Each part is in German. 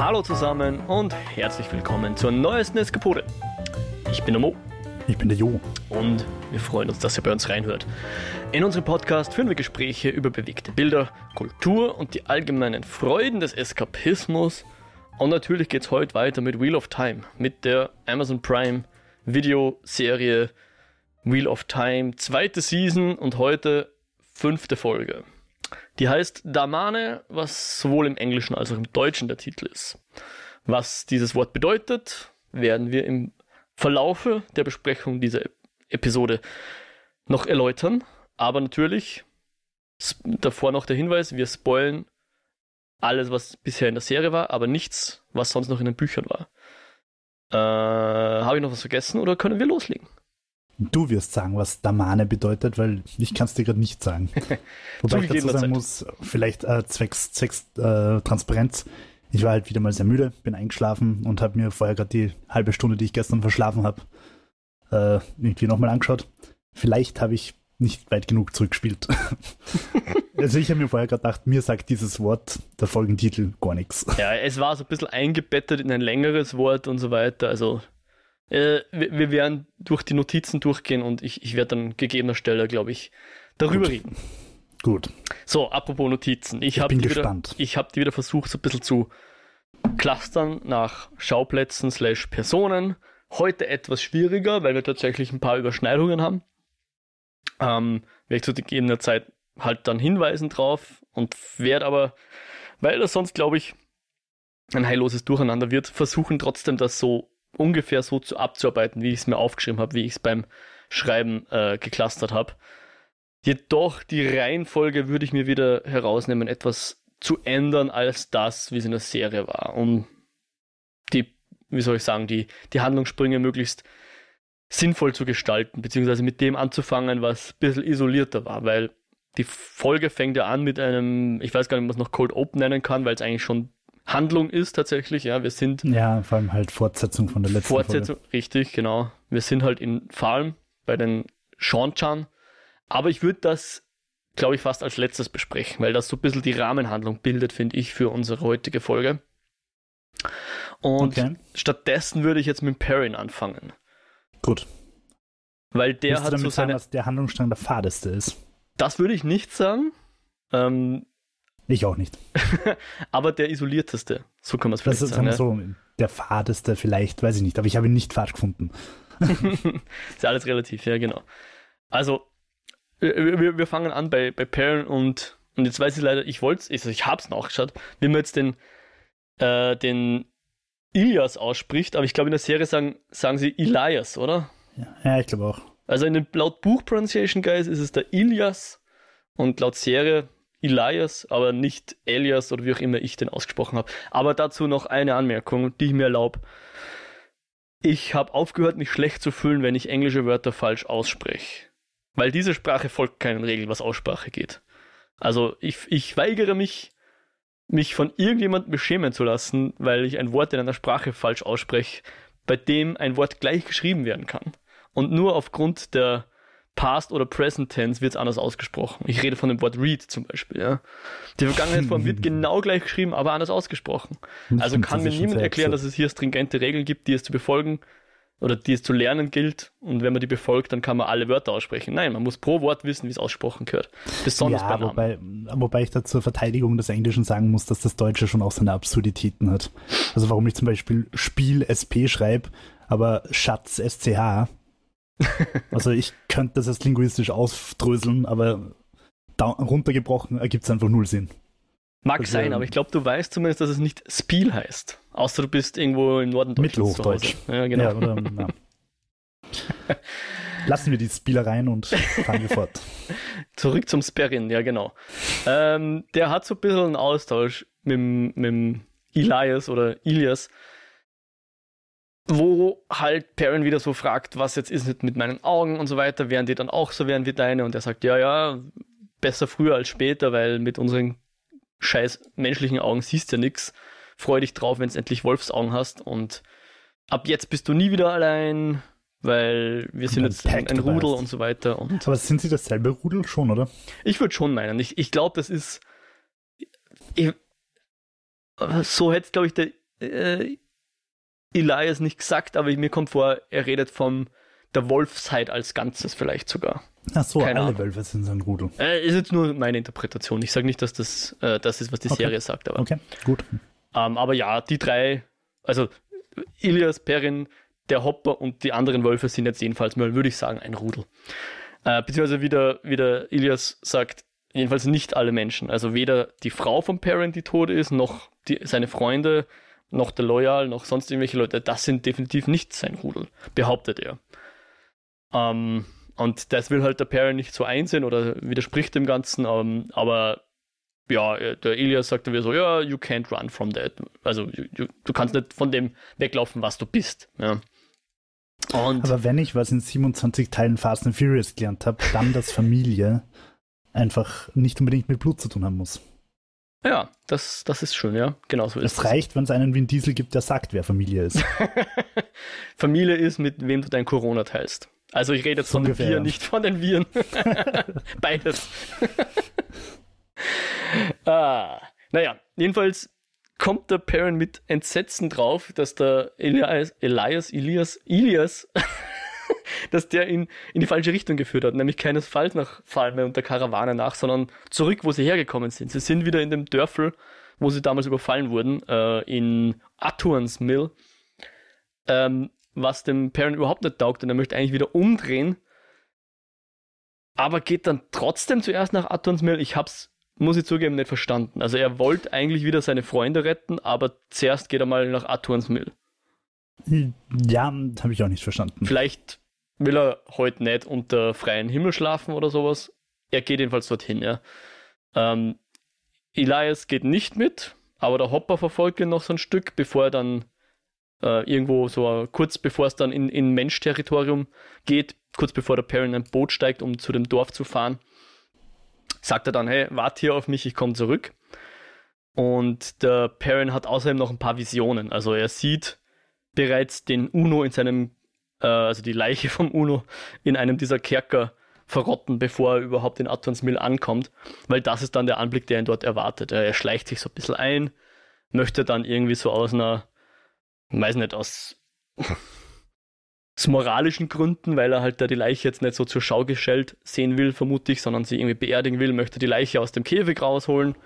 Hallo zusammen und herzlich willkommen zur neuesten Eskapode. Ich bin der Mo Ich bin der Jo. und wir freuen uns, dass ihr bei uns reinhört. In unserem Podcast führen wir Gespräche über bewegte Bilder, Kultur und die allgemeinen Freuden des Eskapismus. Und natürlich geht es heute weiter mit Wheel of Time, mit der Amazon Prime Videoserie Wheel of Time, zweite Season und heute fünfte Folge. Die heißt Damane, was sowohl im Englischen als auch im Deutschen der Titel ist. Was dieses Wort bedeutet, werden wir im Verlaufe der Besprechung dieser Episode noch erläutern. Aber natürlich, davor noch der Hinweis, wir spoilen alles, was bisher in der Serie war, aber nichts, was sonst noch in den Büchern war. Äh, Habe ich noch was vergessen oder können wir loslegen? Du wirst sagen, was Damane bedeutet, weil ich kann es dir gerade nicht sagen. Wobei ich dazu sagen Zeit. muss, vielleicht äh, zwecks, zwecks äh, Transparenz, ich war halt wieder mal sehr müde, bin eingeschlafen und habe mir vorher gerade die halbe Stunde, die ich gestern verschlafen habe, äh, irgendwie nochmal angeschaut. Vielleicht habe ich nicht weit genug zurückgespielt. also ich habe mir vorher gerade gedacht, mir sagt dieses Wort, der Folgentitel, gar nichts. Ja, es war so ein bisschen eingebettet in ein längeres Wort und so weiter. Also, äh, wir, wir werden durch die Notizen durchgehen und ich, ich werde dann gegebener Stelle, glaube ich, darüber Gut. reden. Gut, So, apropos Notizen. Ich, Ich bin gespannt. Wieder, ich habe die wieder versucht, so ein bisschen zu clustern nach Schauplätzen slash Personen. Heute etwas schwieriger, weil wir tatsächlich ein paar Überschneidungen haben. Ähm, werde ich zu gegebener Zeit halt dann hinweisen drauf und werde aber, weil das sonst, glaube ich, ein heilloses Durcheinander wird, versuchen trotzdem das so ungefähr so zu abzuarbeiten, wie ich es mir aufgeschrieben habe, wie ich es beim Schreiben äh, geclustert habe. Jedoch die Reihenfolge würde ich mir wieder herausnehmen, etwas zu ändern als das, wie es in der Serie war, um die, wie soll ich sagen, die, die Handlungssprünge möglichst sinnvoll zu gestalten, beziehungsweise mit dem anzufangen, was ein bisschen isolierter war, weil die Folge fängt ja an mit einem, ich weiß gar nicht, ob man es noch Cold Open nennen kann, weil es eigentlich schon Handlung ist tatsächlich, ja, wir sind ja, vor allem halt Fortsetzung von der letzten Fortsetzung, richtig, genau. Wir sind halt in Farm bei den Sean-Chan. Aber ich würde das, glaube ich, fast als letztes besprechen, weil das so ein bisschen die Rahmenhandlung bildet, finde ich, für unsere heutige Folge. Und Okay, stattdessen würde ich jetzt mit Perrin anfangen. gut. Weil der Willst du hat damit so sagen, seine. dass der Handlungsstrang der fadeste ist? Das würde ich nicht sagen. Ähm, Ich auch nicht. aber der isolierteste. So kann man es Das vielleicht ist sagen. so, der fadeste vielleicht, weiß ich nicht, aber ich habe ihn nicht fad gefunden. ist ja alles relativ, ja, genau. Also, wir, wir, fangen an bei, bei Perrin und, und jetzt weiß ich leider, ich wollte es, also ich hab's nachgeschaut, wie man jetzt den, äh, den Ilias ausspricht, aber ich glaube in der Serie sagen, sagen sie Elias, oder? Ja, ja ich glaube auch. Also in dem laut Buch Pronunciation Guys ist es der Ilias und laut Serie Elias, aber nicht Elias oder wie auch immer ich den ausgesprochen habe. Aber dazu noch eine Anmerkung, die ich mir erlaube. Ich habe aufgehört, mich schlecht zu fühlen, wenn ich englische Wörter falsch ausspreche. Weil diese Sprache folgt keinen Regeln, was Aussprache geht. Also ich, ich weigere mich, mich von irgendjemandem beschämen zu lassen, weil ich ein Wort in einer Sprache falsch ausspreche, bei dem ein Wort gleich geschrieben werden kann. Und nur aufgrund der Past oder Present Tense wird es anders ausgesprochen. Ich rede von dem Wort read zum Beispiel. Ja. Die Vergangenheitsform wird genau gleich geschrieben, aber anders ausgesprochen. Also Stimmt, kann das mir niemand erklären, dass es hier stringente Regeln gibt, die es zu befolgen oder die es zu lernen gilt. Und wenn man die befolgt, dann kann man alle Wörter aussprechen. Nein, man muss pro Wort wissen, wie es aussprochen gehört. Besonders bei ja, Namen. wobei, wobei ich da zur Verteidigung des Englischen sagen muss, dass das Deutsche schon auch seine Absurditäten hat. Also warum ich zum Beispiel Spiel SP schreibe, aber Schatz SCH. Also ich könnte das jetzt linguistisch aufdröseln, aber runtergebrochen ergibt es einfach null Sinn. Mag Also, sein, aber ich glaube, du weißt zumindest, dass es nicht Spiel heißt. Außer du bist irgendwo im Norden Deutschlands. Mittelhochdeutsch. Ja, genau. Ja, oder, ja. Lassen wir die Spielereien und fahren wir fort. Zurück zum Sperrin, ja genau. ähm, der hat so ein bisschen einen Austausch mit, mit Elias oder Ilias, wo halt Perrin wieder so fragt, was jetzt ist mit meinen Augen und so weiter, wären die dann auch so wären wie deine? Und er sagt, ja, ja, besser früher als später, weil mit unseren scheiß menschlichen Augen siehst du ja nix. Freu dich drauf, wenn du endlich Wolfsaugen hast und ab jetzt bist du nie wieder allein, weil wir sind jetzt ein, ein Rudel und so weiter und Aber sind sie dasselbe Rudel schon, oder? ich würde schon meinen. Ich, ich glaube, das ist. Ich, so hätte, glaube ich, der äh, Elias nicht gesagt, aber mir kommt vor, er redet vom der Wolfsheit als Ganzes vielleicht sogar. Ach so, Keine alle Ahnung. Wölfe sind so ein Rudel. Äh, ist jetzt nur meine Interpretation. Ich sage nicht, dass das äh, das ist, was die okay. Serie sagt. Aber, okay, gut. Ähm, aber ja, die drei, also Ilias, Perrin, der Hopper und die anderen Wölfe sind jetzt jedenfalls mal, würde ich sagen, ein Rudel. Äh, beziehungsweise wie der, wie der Ilias sagt, jedenfalls nicht alle Menschen. Also weder die Frau von Perrin, die tot ist, noch die, seine Freunde, noch der Loyal, noch sonst irgendwelche Leute. Das sind definitiv nicht sein Rudel, behauptet er. Ähm, und das will halt der Perrin nicht so einsehen oder widerspricht dem Ganzen. Ähm, aber ja, der Elias sagt dann wieder so, ja, you can't run from that. Also you, you, du kannst nicht von dem weglaufen, was du bist. Ja. Und Aber wenn ich was in 27 Teilen Fast and Furious gelernt habe, dann, dass Familie einfach nicht unbedingt mit Blut zu tun haben muss. Ja, das, das ist schön, ja. Genau so ist es. Es reicht, wenn es einen wie ein Diesel gibt, der sagt, wer Familie ist. Familie ist, mit wem du dein Corona teilst. Also ich rede jetzt von Ungefähr, den Viren, ja. nicht von den Viren. Beides. ah, naja, jedenfalls kommt der Perrin mit Entsetzen drauf, dass der Elias, Elias, Elias, Elias, dass der ihn in die falsche Richtung geführt hat, nämlich keinesfalls nach Falme und der Karawane nach, sondern zurück, wo sie hergekommen sind. Sie sind wieder in dem Dörfel, wo sie damals überfallen wurden, äh, in Attuans Mill. Ähm, was dem Perrin überhaupt nicht taugt und er möchte eigentlich wieder umdrehen. Aber geht dann trotzdem zuerst nach Attons Mill. Ich hab's, muss ich zugeben, nicht verstanden. Also er wollte eigentlich wieder seine Freunde retten, aber zuerst geht er mal nach Attons Mill. Ja, habe ich auch nicht verstanden. Vielleicht will er heute nicht unter freiem Himmel schlafen oder sowas. Er geht jedenfalls dorthin, ja. Ähm, Elias geht nicht mit, aber der Hopper verfolgt ihn noch so ein Stück, bevor er dann äh, irgendwo so kurz bevor es dann in, in Mensch-Territorium geht, kurz bevor der Perrin ein Boot steigt, um zu dem Dorf zu fahren, sagt er dann, hey, warte hier auf mich, ich komme zurück. Und der Perrin hat außerdem noch ein paar Visionen. Also er sieht bereits den Uno in seinem, äh, also die Leiche vom Uno in einem dieser Kerker verrotten, bevor er überhaupt in Atons Mill ankommt, weil das ist dann der Anblick, der ihn dort erwartet. Er schleicht sich so ein bisschen ein, möchte dann irgendwie so aus einer weiß nicht, aus, aus moralischen Gründen, weil er halt da die Leiche jetzt nicht so zur Schau gestellt sehen will, vermute ich, sondern sie irgendwie beerdigen will, möchte die Leiche aus dem Käfig rausholen.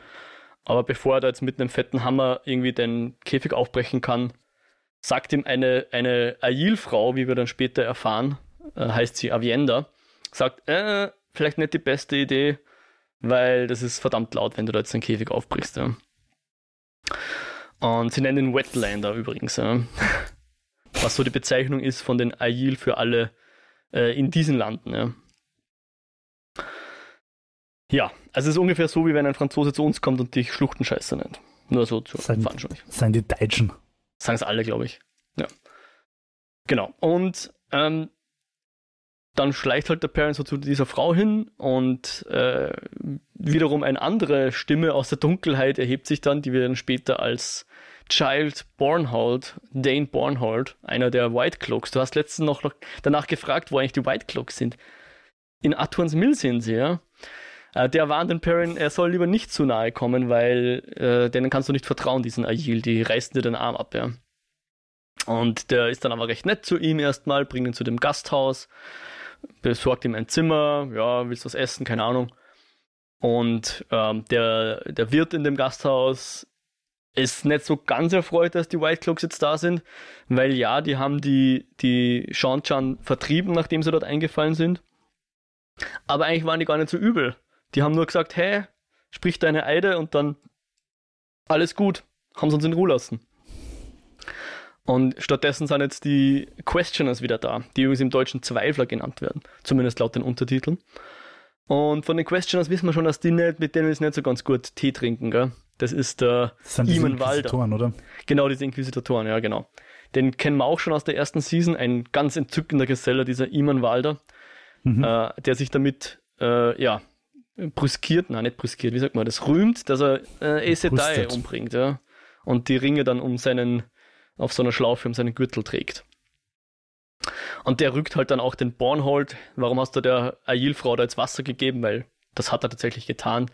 Aber bevor er da jetzt mit einem fetten Hammer irgendwie den Käfig aufbrechen kann, sagt ihm eine, eine Ail-Frau, wie wir dann später erfahren, äh, heißt sie Avienda, sagt, äh, vielleicht nicht die beste Idee, weil das ist verdammt laut, wenn du da jetzt den Käfig aufbrichst. Ja. Und sie nennen ihn Wetlander übrigens. Ja. Was so die Bezeichnung ist von den Ail für alle äh, in diesen Landen. Ja. ja, also es ist ungefähr so, wie wenn ein Franzose zu uns kommt und dich Schluchtenscheißer nennt. Nur so zu veranschaulich. Seien die Deutschen. Sagen es alle, glaube ich. Ja. Genau. Und ähm, dann schleicht halt der Parent so zu dieser Frau hin und äh, wiederum eine andere Stimme aus der Dunkelheit erhebt sich dann, die wir dann später als Child Bornhold, Dane Bornhold, einer der White Cloaks. Du hast letztens noch danach gefragt, wo eigentlich die White Cloaks sind. In Atuans Mill sind sie, ja. Äh, der warnt den Perrin, er soll lieber nicht zu nahe kommen, weil äh, denen kannst du nicht vertrauen, diesen Agil, die reißen dir den Arm ab, ja. Und der ist dann aber recht nett zu ihm erstmal, bringt ihn zu dem Gasthaus besorgt ihm ein Zimmer, ja, willst was essen, keine Ahnung. Und ähm, der, der Wirt in dem Gasthaus ist nicht so ganz erfreut, dass die White Cloaks jetzt da sind, weil ja, die haben die, die Sean-Chan vertrieben, nachdem sie dort eingefallen sind. Aber eigentlich waren die gar nicht so übel. Die haben nur gesagt, hey, sprich deine Eide und dann alles gut, haben sie uns in Ruhe lassen. Und stattdessen sind jetzt die Questioners wieder da, die übrigens im Deutschen Zweifler genannt werden, zumindest laut den Untertiteln. Und von den Questioners wissen wir schon, dass die nicht, mit denen ist nicht so ganz gut Tee trinken, gell? Das ist der das sind Iman Walder. oder? Genau, diese Inquisitoren, ja, genau. Den kennen wir auch schon aus der ersten Season, ein ganz entzückender Geselle, dieser Iman Walder, mhm. äh, der sich damit, äh, ja, brüskiert, nein, nicht brüskiert, wie sagt man das, rühmt, dass er äh, Aes Sedai umbringt, ja. Und die Ringe dann um seinen auf so einer Schlaufe um seinen Gürtel trägt. Und der rückt halt dann auch den Bornhold. Warum hast du der Ail-Frau da jetzt Wasser gegeben? Weil das hat er tatsächlich getan.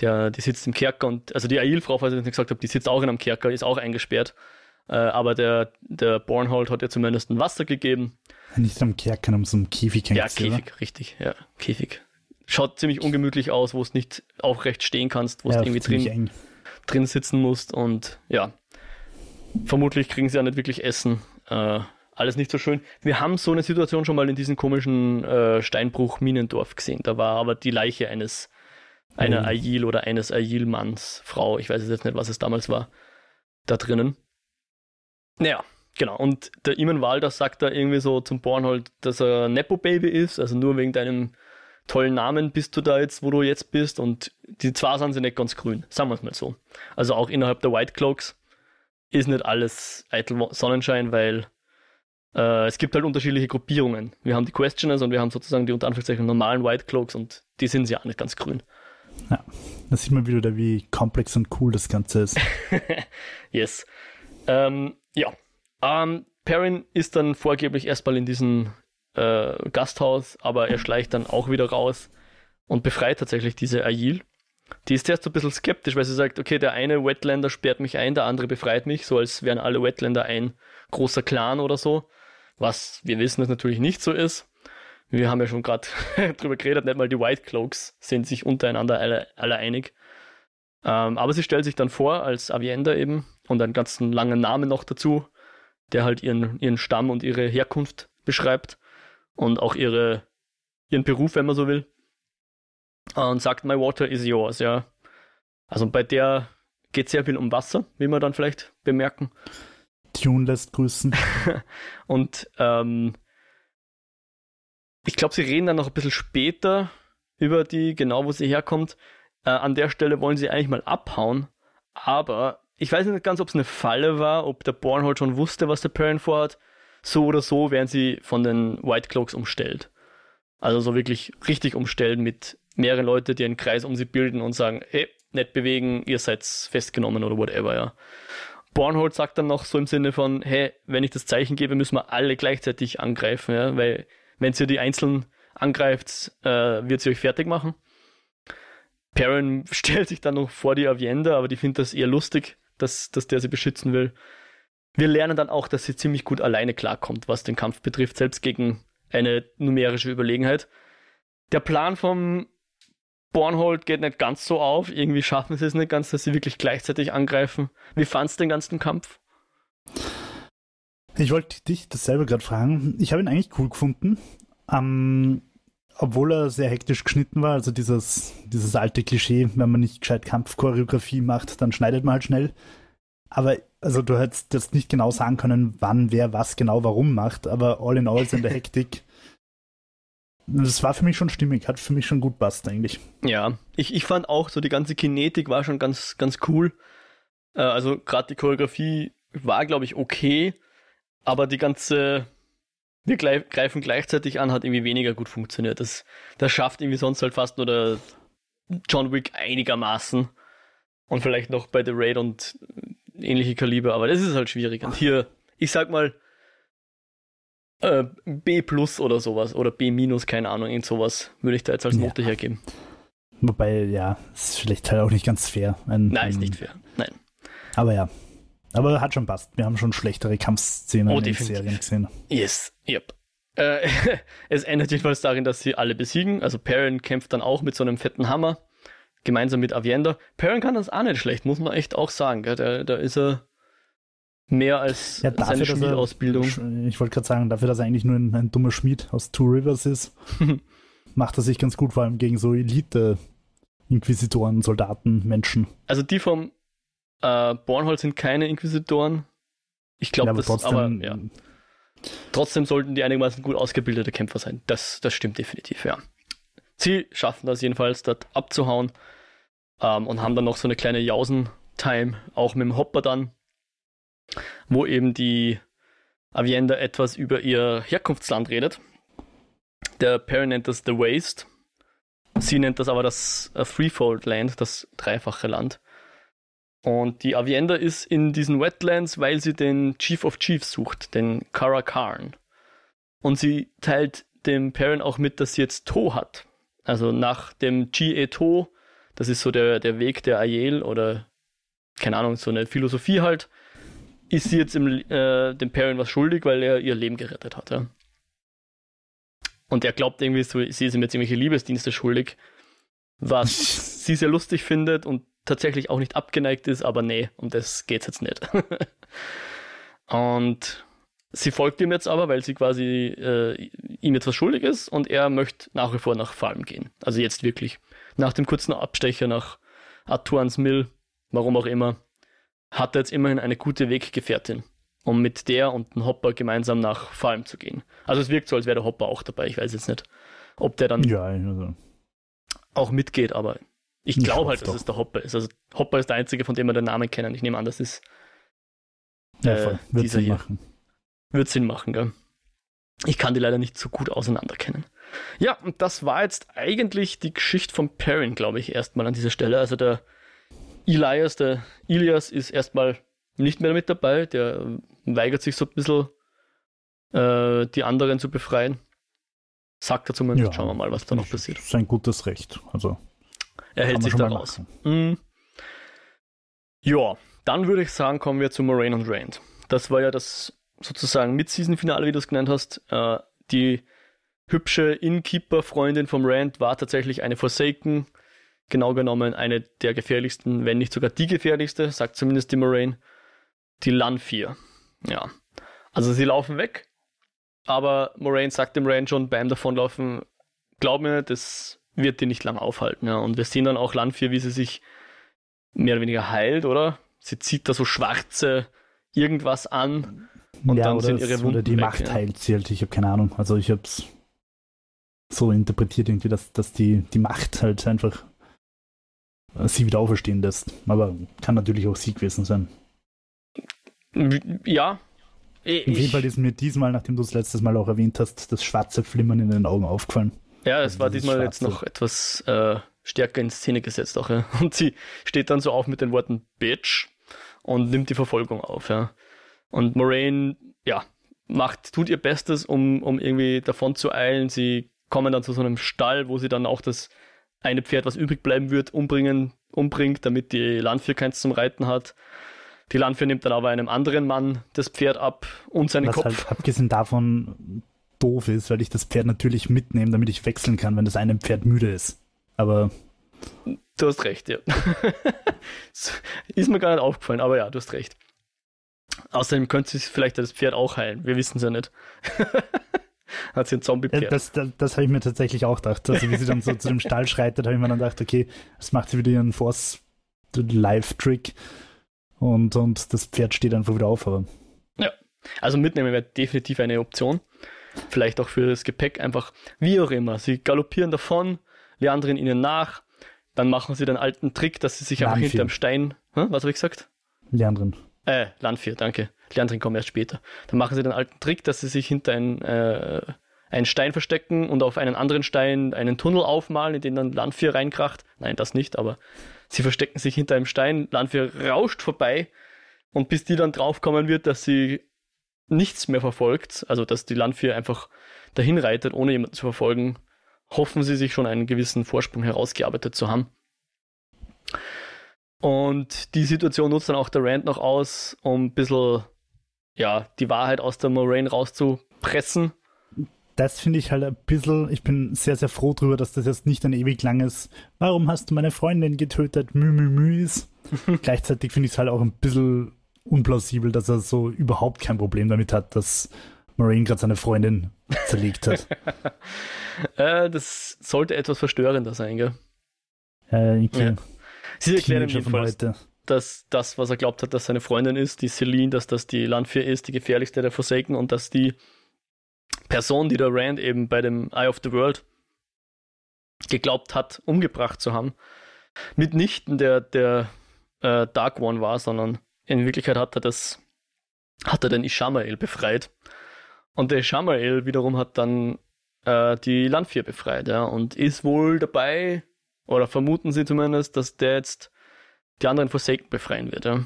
Der, die sitzt im Kerker und, also die Ail-Frau, falls ich das nicht gesagt habe, die sitzt auch in einem Kerker, ist auch eingesperrt. Äh, aber der, der Bornhold hat ja zumindest ein Wasser gegeben. Nicht am Kerker, um so einen Käfig Ja, Käfig, oder? richtig, ja, Käfig. Schaut ziemlich ungemütlich aus, wo es nicht aufrecht stehen kannst, wo ja, es irgendwie drin, drin sitzen musst und ja, vermutlich kriegen sie ja nicht wirklich Essen. Äh, alles nicht so schön. Wir haben so eine Situation schon mal in diesem komischen äh, Steinbruch Minendorf gesehen. Da war aber die Leiche eines einer mhm. Ail oder eines Ail-Manns, Frau, ich weiß jetzt nicht, was es damals war, da drinnen. Naja, genau. Und der Iman Walder sagt da irgendwie so zum Bornhold, dass er Nepo-Baby ist, also nur wegen deinem tollen Namen bist du da jetzt, wo du jetzt bist. Und die zwei sind sie nicht ganz grün, sagen wir es mal so. Also auch innerhalb der White Cloaks ist nicht alles eitel Sonnenschein, weil äh, es gibt halt unterschiedliche Gruppierungen. Wir haben die Questioners und wir haben sozusagen die unter Anführungszeichen normalen White Cloaks und die sind ja auch nicht ganz grün. Ja, da sieht man wieder, wie komplex und cool das Ganze ist. yes. Ähm, ja. Ähm, Perrin ist dann vorgeblich erstmal in diesem äh, Gasthaus, aber er schleicht dann auch wieder raus und befreit tatsächlich diese Ail. Die ist erst so ein bisschen skeptisch, weil sie sagt, okay, der eine Wetlander sperrt mich ein, der andere befreit mich, so als wären alle Wetlander ein großer Clan oder so. Was wir wissen, dass natürlich nicht so ist. Wir haben ja schon gerade drüber geredet, nicht mal die White Cloaks sind sich untereinander alle, alle einig. Ähm, aber sie stellt sich dann vor als Avienda eben und einen ganzen langen Namen noch dazu, der halt ihren, ihren Stamm und ihre Herkunft beschreibt und auch ihre, ihren Beruf, wenn man so will. Und sagt, my water is yours, ja. Also bei der geht sehr viel um Wasser, wie wir dann vielleicht bemerken. Tune lässt grüßen. und ähm, ich glaube, sie reden dann noch ein bisschen später über die, genau wo sie herkommt. Äh, an der Stelle wollen sie eigentlich mal abhauen, aber ich weiß nicht ganz, ob es eine Falle war, ob der Bornhold schon wusste, was der Perrin vorhat. So oder so werden sie von den White Cloaks umstellt. Also so wirklich richtig umstellt mit mehreren Leuten, die einen Kreis um sie bilden und sagen, hey, nicht bewegen, ihr seid festgenommen oder whatever, ja. Bornhold sagt dann noch so im Sinne von, hey, wenn ich das Zeichen gebe, müssen wir alle gleichzeitig angreifen, ja, weil wenn sie die einzeln angreift, äh, wird sie euch fertig machen. Perrin stellt sich dann noch vor die Avienda, aber die findet das eher lustig, dass, dass der sie beschützen will. Wir lernen dann auch, dass sie ziemlich gut alleine klarkommt, was den Kampf betrifft, selbst gegen eine numerische Überlegenheit. Der Plan vom Bornhold geht nicht ganz so auf. Irgendwie schaffen sie es nicht ganz, dass sie wirklich gleichzeitig angreifen. Wie fandst du den ganzen Kampf? Ich wollte dich dasselbe gerade fragen. Ich habe ihn eigentlich cool gefunden. Ähm, obwohl er sehr hektisch geschnitten war, also dieses, dieses alte Klischee, wenn man nicht gescheit Kampfchoreografie macht, dann schneidet man halt schnell. Aber also du hättest jetzt nicht genau sagen können, wann wer was genau warum macht, aber all in all in der Hektik. Das war für mich schon stimmig, hat für mich schon gut passt eigentlich. Ja, ich, ich fand auch so die ganze Kinetik war schon ganz, ganz cool. Äh, also gerade die Choreografie war, glaube ich, okay, aber die ganze wir greifen gleichzeitig an, hat irgendwie weniger gut funktioniert. Das, das schafft irgendwie sonst halt fast nur der John Wick einigermaßen. Und vielleicht noch bei The Raid und ähnliche Kaliber, aber das ist halt schwierig. Und hier, ich sag mal, äh, B plus oder sowas oder B minus, keine Ahnung, irgend sowas würde ich da jetzt als Note ja. hergeben. Wobei, ja, ist vielleicht halt auch nicht ganz fair. Ein, Nein, ist nicht fair. Nein. Aber ja, aber hat schon passt. Wir haben schon schlechtere Kampfszenen oh, in den Serien gesehen. Yes, yep. Äh, es endet jedenfalls darin, dass sie alle besiegen. Also Perrin kämpft dann auch mit so einem fetten Hammer, gemeinsam mit Avienda. Perrin kann das auch nicht schlecht, muss man echt auch sagen. Da, da ist er mehr als ja, dafür, seine Schmiedausbildung. ich wollte gerade sagen, dafür, dass er eigentlich nur ein, ein dummer Schmied aus Two Rivers ist, macht er sich ganz gut, vor allem gegen so Elite-Inquisitoren, Soldaten, Menschen. Also die vom äh, Bornhold sind keine Inquisitoren. Ich glaube, ja, das trotzdem, aber ja. Trotzdem sollten die einigermaßen gut ausgebildete Kämpfer sein. Das, das stimmt definitiv, ja. Sie schaffen das jedenfalls, dort abzuhauen ähm, und haben dann noch so eine kleine Jausen-Time, auch mit dem Hopper dann, wo eben die Avienda etwas über ihr Herkunftsland redet. Der Perry nennt das The Waste. Sie nennt das aber das uh, Threefold Land, das dreifache Land. Und die Avienda ist in diesen Wetlands, weil sie den Chief of Chiefs sucht, den Karakarn. Und sie teilt dem Perrin auch mit, dass sie jetzt To hat. Also nach dem G-E To, das ist so der, der Weg der Aiel oder keine Ahnung, so eine Philosophie halt, ist sie jetzt im, äh, dem Perrin was schuldig, weil er ihr Leben gerettet hat. Ja? Und er glaubt irgendwie, so, sie ist ihm jetzt irgendwelche Liebesdienste schuldig, was sie sehr lustig findet und tatsächlich auch nicht abgeneigt ist, aber nee, um das geht's jetzt nicht. und sie folgt ihm jetzt aber, weil sie quasi äh, ihm jetzt was schuldig ist und er möchte nach wie vor nach Farm gehen. Also jetzt wirklich. Nach dem kurzen Abstecher nach Artuans Mill, warum auch immer, hat er jetzt immerhin eine gute Weggefährtin, um mit der und dem Hopper gemeinsam nach Farm zu gehen. Also es wirkt so, als wäre der Hopper auch dabei. Ich weiß jetzt nicht, ob der dann ja, also. auch mitgeht, aber ich glaube halt, dass doch. es der Hopper ist. Also Hopper ist der einzige, von dem wir den Namen kennen. Ich nehme an, das ist ja, äh, Wird dieser hier. Machen. Wird Sinn machen, gell? Ich kann die leider nicht so gut auseinanderkennen. Ja, und das war jetzt eigentlich die Geschichte von Perrin, glaube ich, erstmal an dieser Stelle. Also der Elias, der Ilias ist erstmal nicht mehr mit dabei. Der weigert sich so ein bisschen, äh, die anderen zu befreien. Sagt er zumindest. Ja, Schauen wir mal, was da noch passiert. Das ist ein gutes Recht. Also er hält sich da raus. Mhm. Ja, dann würde ich sagen, kommen wir zu Moraine und Rand. Das war ja das sozusagen Mid-Season-Finale, wie du es genannt hast. Äh, die hübsche Innkeeper-Freundin vom Rand war tatsächlich eine Forsaken. Genau genommen eine der gefährlichsten, wenn nicht sogar die gefährlichste, sagt zumindest die Moraine. Die Lanfir. Ja. Also sie laufen weg, aber Moraine sagt dem Rand schon beim Davonlaufen, glaub mir, das wird die nicht lang aufhalten. Ja. Und wir sehen dann auch Lanfir, wie sie sich mehr oder weniger heilt, oder? Sie zieht da so schwarze irgendwas an und ja, dann sind ihre Wunden Oder die weg, Macht ja. heilt sie halt, ich habe keine Ahnung. Also ich habe es so interpretiert irgendwie, dass, dass die, die Macht halt einfach sie wieder auferstehen lässt. Aber kann natürlich auch sie gewesen sein. Ja. Ich, Auf jeden Fall ist mir diesmal, nachdem du es letztes Mal auch erwähnt hast, das schwarze Flimmern in den Augen aufgefallen. Ja, es also war diesmal jetzt noch etwas äh, stärker in Szene gesetzt auch, ja. Und sie steht dann so auf mit den Worten Bitch und nimmt die Verfolgung auf, ja. Und Moraine, ja, macht, tut ihr Bestes, um, um irgendwie davon zu eilen. Sie kommen dann zu so einem Stall, wo sie dann auch das eine Pferd, was übrig bleiben wird, umbringen, umbringt, damit die Landvier keins zum Reiten hat. Die Landvier nimmt dann aber einem anderen Mann das Pferd ab und seinen was Kopf. Halt, abgesehen davon doof ist, weil ich das Pferd natürlich mitnehme, damit ich wechseln kann, wenn das eine Pferd müde ist. Aber. Du hast recht, ja. ist mir gar nicht aufgefallen, aber ja, du hast recht. Außerdem könnte sich vielleicht das Pferd auch heilen. Wir wissen es ja nicht. Hat sie ein Zombie-Pferd. Ja, das, das, das habe ich mir tatsächlich auch gedacht. Also, wie sie dann so zu dem Stall schreitet, habe ich mir dann gedacht, okay, das macht sie wieder ihren Force-Live-Trick und, und das Pferd steht einfach wieder auf. Aber. Ja, also mitnehmen wäre definitiv eine Option. Vielleicht auch für das Gepäck einfach, wie auch immer. Sie galoppieren davon, Leandrin ihnen nach, dann machen sie den alten Trick, dass sie sich einfach hinter dem Stein. Hm? Was habe ich gesagt? Leandrin. Äh, Landvier, danke. Leandrin kommt erst später. Dann machen sie den alten Trick, dass sie sich hinter ein, äh, einen Stein verstecken und auf einen anderen Stein einen Tunnel aufmalen, in den dann Landvier reinkracht. Nein, das nicht, aber sie verstecken sich hinter einem Stein, Landvier rauscht vorbei und bis die dann draufkommen wird, dass sie nichts mehr verfolgt, also dass die Landvier einfach dahin reitet, ohne jemanden zu verfolgen, hoffen sie sich schon einen gewissen Vorsprung herausgearbeitet zu haben. Und die Situation nutzt dann auch der Rand noch aus, um ein bisschen ja, die Wahrheit aus der Moraine rauszupressen. Das finde ich halt ein bisschen, ich bin sehr, sehr froh drüber, dass das jetzt nicht ein ewig langes, warum hast du meine Freundin getötet, mü, mü, mü ist. Gleichzeitig finde ich es halt auch ein bisschen unplausibel, dass er so überhaupt kein Problem damit hat, dass Marine gerade seine Freundin zerlegt hat. äh, das sollte etwas verstörender sein, gell? Äh, okay. ja. Sie erklären ihm jedenfalls, dass das, was er glaubt hat, dass seine Freundin ist, die Celine, dass das die Landfear ist, die gefährlichste der Forsaken und dass die Person, die der Rand eben bei dem Eye of the World geglaubt hat, umgebracht zu haben, mitnichten der, der äh, Dark One war, sondern in Wirklichkeit hat er das, hat er den Ishamael befreit. Und der Ishamael wiederum hat dann äh, die Landvier befreit, ja, und ist wohl dabei, oder vermuten sie zumindest, dass der jetzt die anderen Forsaken befreien wird, ja.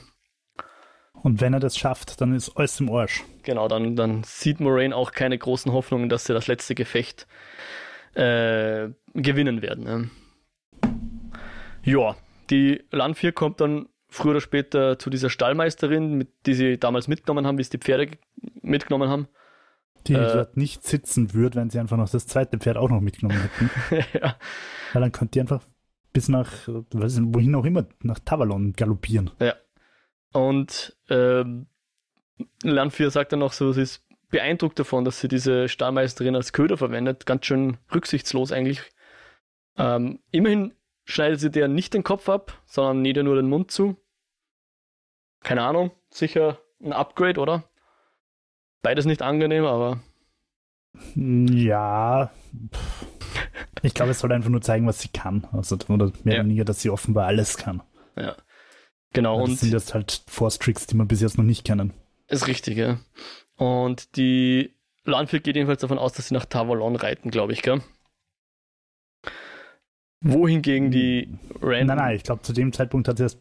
Und wenn er das schafft, dann ist alles im Arsch. Genau, dann, dann sieht Moraine auch keine großen Hoffnungen, dass sie das letzte Gefecht äh, gewinnen werden. Ja. ja, die Landvier kommt dann früher oder später zu dieser Stallmeisterin, mit, die sie damals mitgenommen haben, wie sie die Pferde mitgenommen haben. Die äh, dort nicht sitzen würde, wenn sie einfach noch das zweite Pferd auch noch mitgenommen hätten. ja. Weil dann könnte die einfach bis nach, weiß nicht, wohin auch immer, nach Tavalon galoppieren. Ja. Und ähm, Landvier sagt dann noch so, sie ist beeindruckt davon, dass sie diese Stallmeisterin als Köder verwendet. Ganz schön rücksichtslos eigentlich. Ähm, immerhin schneidet sie der nicht den Kopf ab, sondern näht ihr nur den Mund zu. Keine Ahnung, sicher ein Upgrade, oder? Beides nicht angenehm, aber. Ja. Ich glaube, es soll einfach nur zeigen, was sie kann. Also, oder mehr ja. oder weniger, dass sie offenbar alles kann. Ja. Genau. Das und sind jetzt halt Force-Tricks, die wir bis jetzt noch nicht kennen. Ist richtig, ja. Und die Landwirt geht jedenfalls davon aus, dass sie nach Tavalon reiten, glaube ich, gell? Wohingegen die Random. Nein, nein, ich glaube, zu dem Zeitpunkt hat sie erst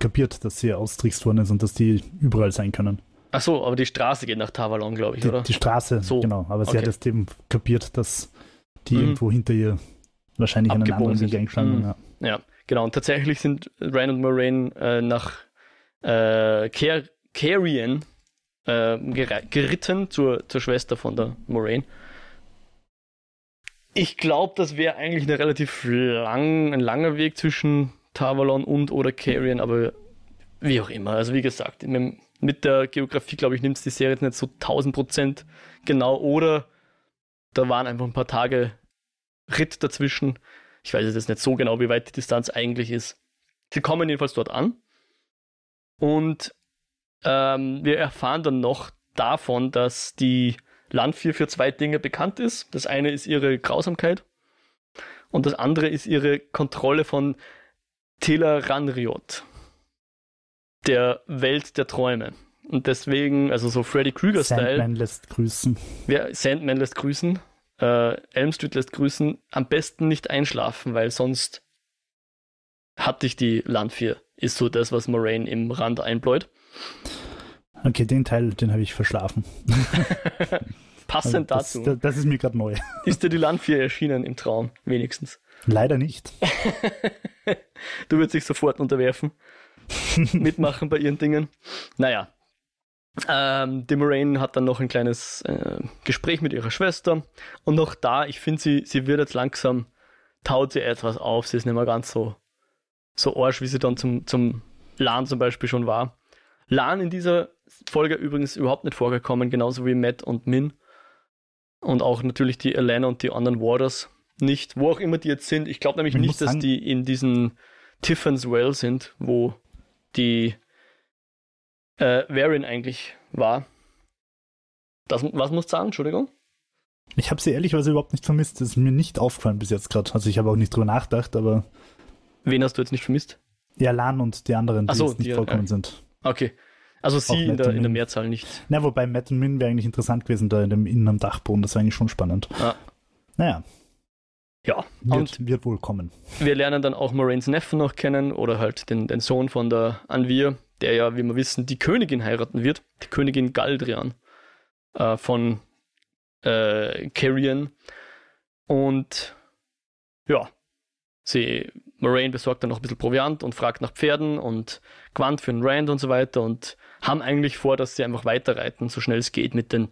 kapiert, dass sie austrickst worden ist und dass die überall sein können. Ach so, aber die Straße geht nach Tavalon, glaube ich, die, oder? Die Straße, so. genau. Aber sie okay. hat erst eben kapiert, dass die mhm. irgendwo hinter ihr wahrscheinlich einen anderen Weg eingeschlagen mhm. ja. ja, genau. Und tatsächlich sind Rand und Moraine äh, nach äh, Car Carrion äh, geritten zur, zur Schwester von der Moraine. Ich glaube, das wäre eigentlich eine relativ lang, ein langer Weg zwischen Tavalon und oder Carrion, aber wie auch immer. Also wie gesagt, mit, mit der Geografie, glaube ich, nimmt es die Serie jetzt nicht so 1000% genau oder da waren einfach ein paar Tage Ritt dazwischen. Ich weiß jetzt nicht so genau, wie weit die Distanz eigentlich ist. Sie kommen jedenfalls dort an und ähm, wir erfahren dann noch davon, dass die Landvier für zwei Dinge bekannt ist. Das eine ist ihre Grausamkeit und das andere ist ihre Kontrolle von Teleranriot, der Welt der Träume. Und deswegen, also so Freddy Krueger-Style. Sandman lässt grüßen. Ja, Sandman lässt grüßen. Äh, Elm Street lässt grüßen. Am besten nicht einschlafen, weil sonst hat dich die Landvier. Ist so das, was Moraine im Rand einbläut. Okay, den Teil, den habe ich verschlafen. Passend also das, dazu. Das ist mir gerade neu. Ist dir die Landvier erschienen im Traum, wenigstens? Leider nicht. du würdest dich sofort unterwerfen. Mitmachen bei ihren Dingen. Naja. Ähm, die Moraine hat dann noch ein kleines äh, Gespräch mit ihrer Schwester. Und auch da, ich finde, sie, sie wird jetzt langsam, taut sie etwas auf. Sie ist nicht mehr ganz so, so arsch, wie sie dann zum, zum Lan zum Beispiel schon war. Lan in dieser Folge übrigens überhaupt nicht vorgekommen, genauso wie Matt und Min. Und auch natürlich die Elena und die anderen Warders nicht, wo auch immer die jetzt sind. Ich glaube nämlich ich nicht, dass die in diesen Tiffins Well sind, wo die äh, Varian eigentlich war. Das, was musst du sagen? Entschuldigung? Ich habe sie ehrlicherweise überhaupt nicht vermisst. Das ist mir nicht aufgefallen bis jetzt gerade. Also ich habe auch nicht drüber nachgedacht, aber. Wen hast du jetzt nicht vermisst? Ja, Lan und die anderen, die so, jetzt nicht die, vorkommen äh, sind. Okay. Also sie in der, in der, Mehrzahl nicht. Na, wobei Matt und Min wäre eigentlich interessant gewesen, da in dem, innen am Dachboden. Das wäre eigentlich schon spannend. Ah. Naja. Ja, wird, und wird wohl kommen. Wir lernen dann auch Moraines Neffen noch kennen oder halt den, den Sohn von der Anvir, der ja, wie wir wissen, die Königin heiraten wird. Die Königin Galdrian äh, von äh, Carrion. Und ja, sie Moraine besorgt dann noch ein bisschen Proviant und fragt nach Pferden und Quant für einen Rand und so weiter und haben eigentlich vor, dass sie einfach weiterreiten, so schnell es geht, mit den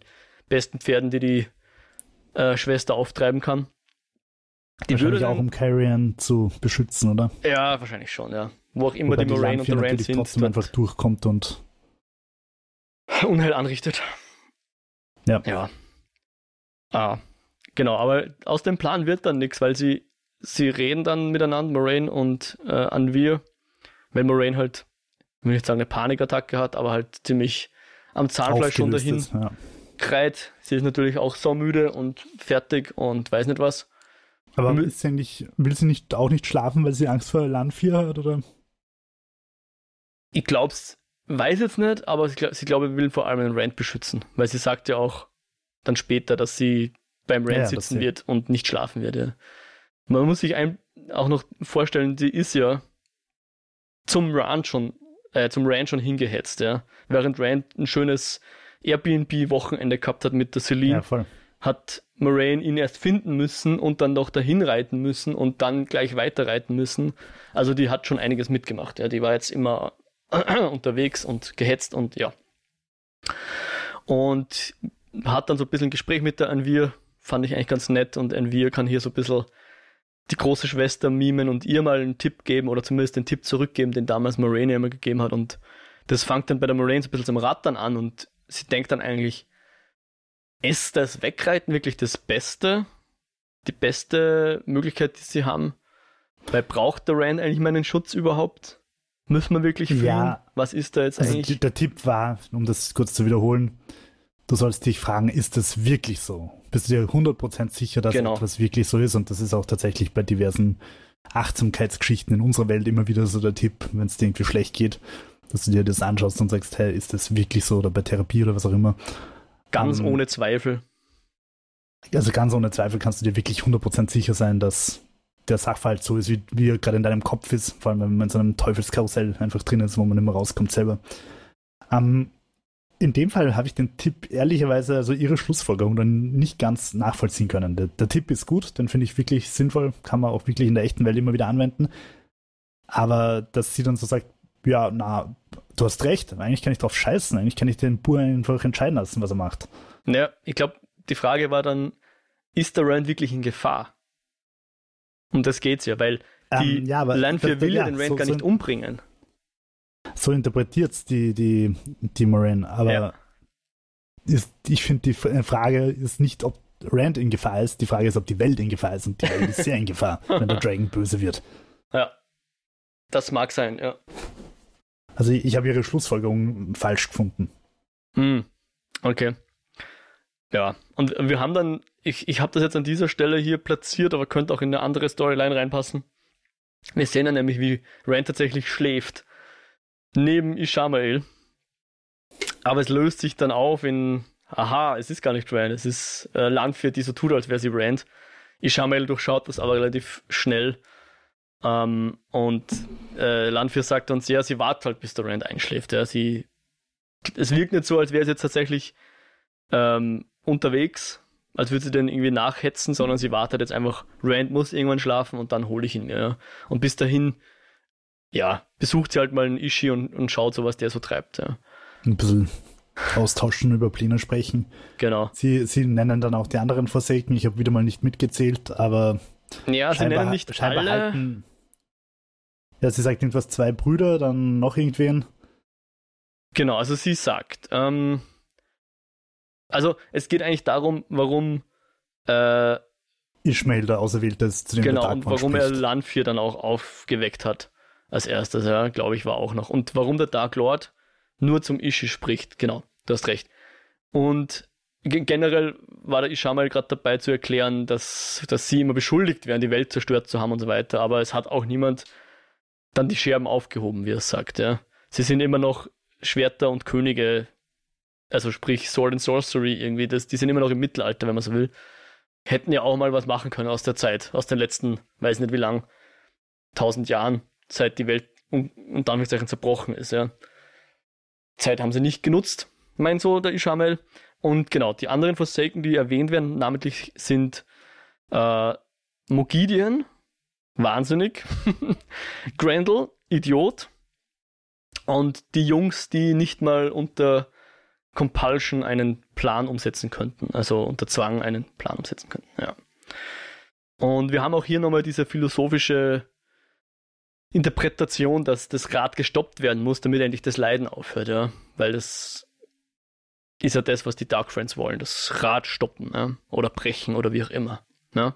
besten Pferden, die die äh, Schwester auftreiben kann. Die wahrscheinlich würde auch, um Carrion zu beschützen, oder? Ja, wahrscheinlich schon, ja. Wo auch immer Wobei die Moraine und der Rand sind. trotzdem einfach durchkommt und Unheil anrichtet. Ja. Ja. Ah, genau, aber aus dem Plan wird dann nichts, weil sie sie reden dann miteinander, Moraine und äh, Anvir, weil Moraine halt, ich will nicht sagen, eine Panikattacke hat, aber halt ziemlich am Zahnfleisch schon dahin ist, ja. kreit. Sie ist natürlich auch so müde und fertig und weiß nicht was. Aber und, ist sie nicht, will sie nicht auch nicht schlafen, weil sie Angst vor Landvier hat, oder? Ich glaub's, weiß jetzt nicht, aber sie, sie glaube, will vor allem den Rand beschützen, weil sie sagt ja auch dann später, dass sie beim Rand ja, sitzen wird und nicht schlafen wird. Ja. Man muss sich ein, auch noch vorstellen, sie ist ja zum Rand schon, äh, zum Rand schon hingehetzt, ja. Während Rand ein schönes Airbnb-Wochenende gehabt hat mit der Celine, ja, hat Moraine ihn erst finden müssen und dann noch dahin reiten müssen und dann gleich weiterreiten müssen. Also die hat schon einiges mitgemacht, ja. Die war jetzt immer unterwegs und gehetzt und ja. Und hat dann so ein bisschen ein Gespräch mit der Anvir, fand ich eigentlich ganz nett und Anvir kann hier so ein bisschen die große Schwester mimen und ihr mal einen Tipp geben oder zumindest den Tipp zurückgeben, den damals Moraine immer gegeben hat und das fängt dann bei der Moraine so ein bisschen zum Rattern an und sie denkt dann eigentlich, ist das Wegreiten wirklich das Beste? Die beste Möglichkeit, die sie haben? Weil braucht der Rand eigentlich meinen Schutz überhaupt? Müssen wir wirklich fliehen? Ja, Was ist da jetzt also eigentlich? Der Tipp war, um das kurz zu wiederholen, du sollst dich fragen, ist das wirklich so? Bist du dir 100% sicher, dass genau. etwas wirklich so ist? Und das ist auch tatsächlich bei diversen Achtsamkeitsgeschichten in unserer Welt immer wieder so der Tipp, wenn es dir irgendwie schlecht geht, dass du dir das anschaust und sagst, hey, ist das wirklich so? Oder bei Therapie oder was auch immer. Ganz um, ähm, ohne Zweifel. Also ganz ohne Zweifel kannst du dir wirklich 100% sicher sein, dass der Sachverhalt so ist, wie, wie er gerade in deinem Kopf ist, vor allem wenn man in so einem Teufelskarussell einfach drin ist, wo man immer rauskommt selber. Ähm, in dem Fall habe ich den Tipp ehrlicherweise, also ihre Schlussfolgerung dann nicht ganz nachvollziehen können. Der, der Tipp ist gut, den finde ich wirklich sinnvoll, kann man auch wirklich in der echten Welt immer wieder anwenden. Aber dass sie dann so sagt, ja, na, du hast recht, eigentlich kann ich drauf scheißen, eigentlich kann ich den Bur einfach entscheiden lassen, was er macht. Ja, ich glaube, die Frage war dann, ist der Rand wirklich in Gefahr? Um das geht's ja, weil die ähm, ja, Landwehr will ja den Rand so, gar nicht so, umbringen. So interpretiert die, die, die Moraine, aber ja. ist, ich finde, die Frage ist nicht, ob Rand in Gefahr ist, die Frage ist, ob die Welt in Gefahr ist und die Welt ist sehr in Gefahr, wenn der Dragon böse wird. Ja, das mag sein, ja. Also ich, habe ihre Schlussfolgerung falsch gefunden. Hm, okay. Ja, und wir haben dann, ich, ich habe das jetzt an dieser Stelle hier platziert, aber könnte auch in eine andere Storyline reinpassen. Wir sehen dann nämlich, wie Rand tatsächlich schläft. Neben Ishamael. Aber es löst sich dann auf in, aha, es ist gar nicht Rand, es ist äh, Landwirt, die so tut, als wäre sie Rand. Ishamael durchschaut das aber relativ schnell. Ähm, und äh, Landwirt sagt uns, ja, sie wartet halt, bis der Rand einschläft. Ja. Sie, es wirkt nicht so, als wäre sie jetzt tatsächlich ähm, unterwegs, als würde sie den irgendwie nachhetzen, sondern sie wartet jetzt einfach, Rand muss irgendwann schlafen und dann hole ich ihn. Ja. Und bis dahin, ja, besucht sie halt mal einen Ishi und, und schaut so, was der so treibt. Ja. Ein bisschen austauschen, über Pläne sprechen. Genau. Sie, sie nennen dann auch die anderen Forsaken. Ich habe wieder mal nicht mitgezählt, aber. Ja, sie nennen nicht alle. Halten, ja, sie sagt irgendwas, zwei Brüder, dann noch irgendwen. Genau, also sie sagt, ähm, also es geht eigentlich darum, warum äh, Ishmael der Auserwählte ist, zu dem Genau, und warum spricht. er Lanfir dann auch aufgeweckt hat. Als erstes, ja, glaube ich, war auch noch. Und warum der Dark Lord nur zum Ishi spricht, genau, du hast recht. Und generell war der Ishamal gerade dabei zu erklären, dass, dass sie immer beschuldigt werden, die Welt zerstört zu haben und so weiter. Aber es hat auch niemand dann die Scherben aufgehoben, wie er sagt. Ja. Sie sind immer noch Schwerter und Könige also sprich Sword and Sorcery irgendwie, das, die sind immer noch im Mittelalter, wenn man so will. Hätten ja auch mal was machen können aus der Zeit, aus den letzten, weiß nicht wie lang, tausend Jahren, seit die Welt und um Anführungszeichen zerbrochen ist, ja. Zeit haben sie nicht genutzt, mein so der Ishamel. Und genau, die anderen Forsaken, die erwähnt werden, namentlich sind äh, Mogidian, wahnsinnig, Grendel, Idiot, und die Jungs, die nicht mal unter Compulsion einen Plan umsetzen könnten, also unter Zwang einen Plan umsetzen könnten, ja. Und wir haben auch hier nochmal diese philosophische Interpretation, dass das Rad gestoppt werden muss, damit endlich das Leiden aufhört, ja. Weil das ist ja das, was die Dark Friends wollen, das Rad stoppen, ja? oder brechen oder wie auch immer. Ja?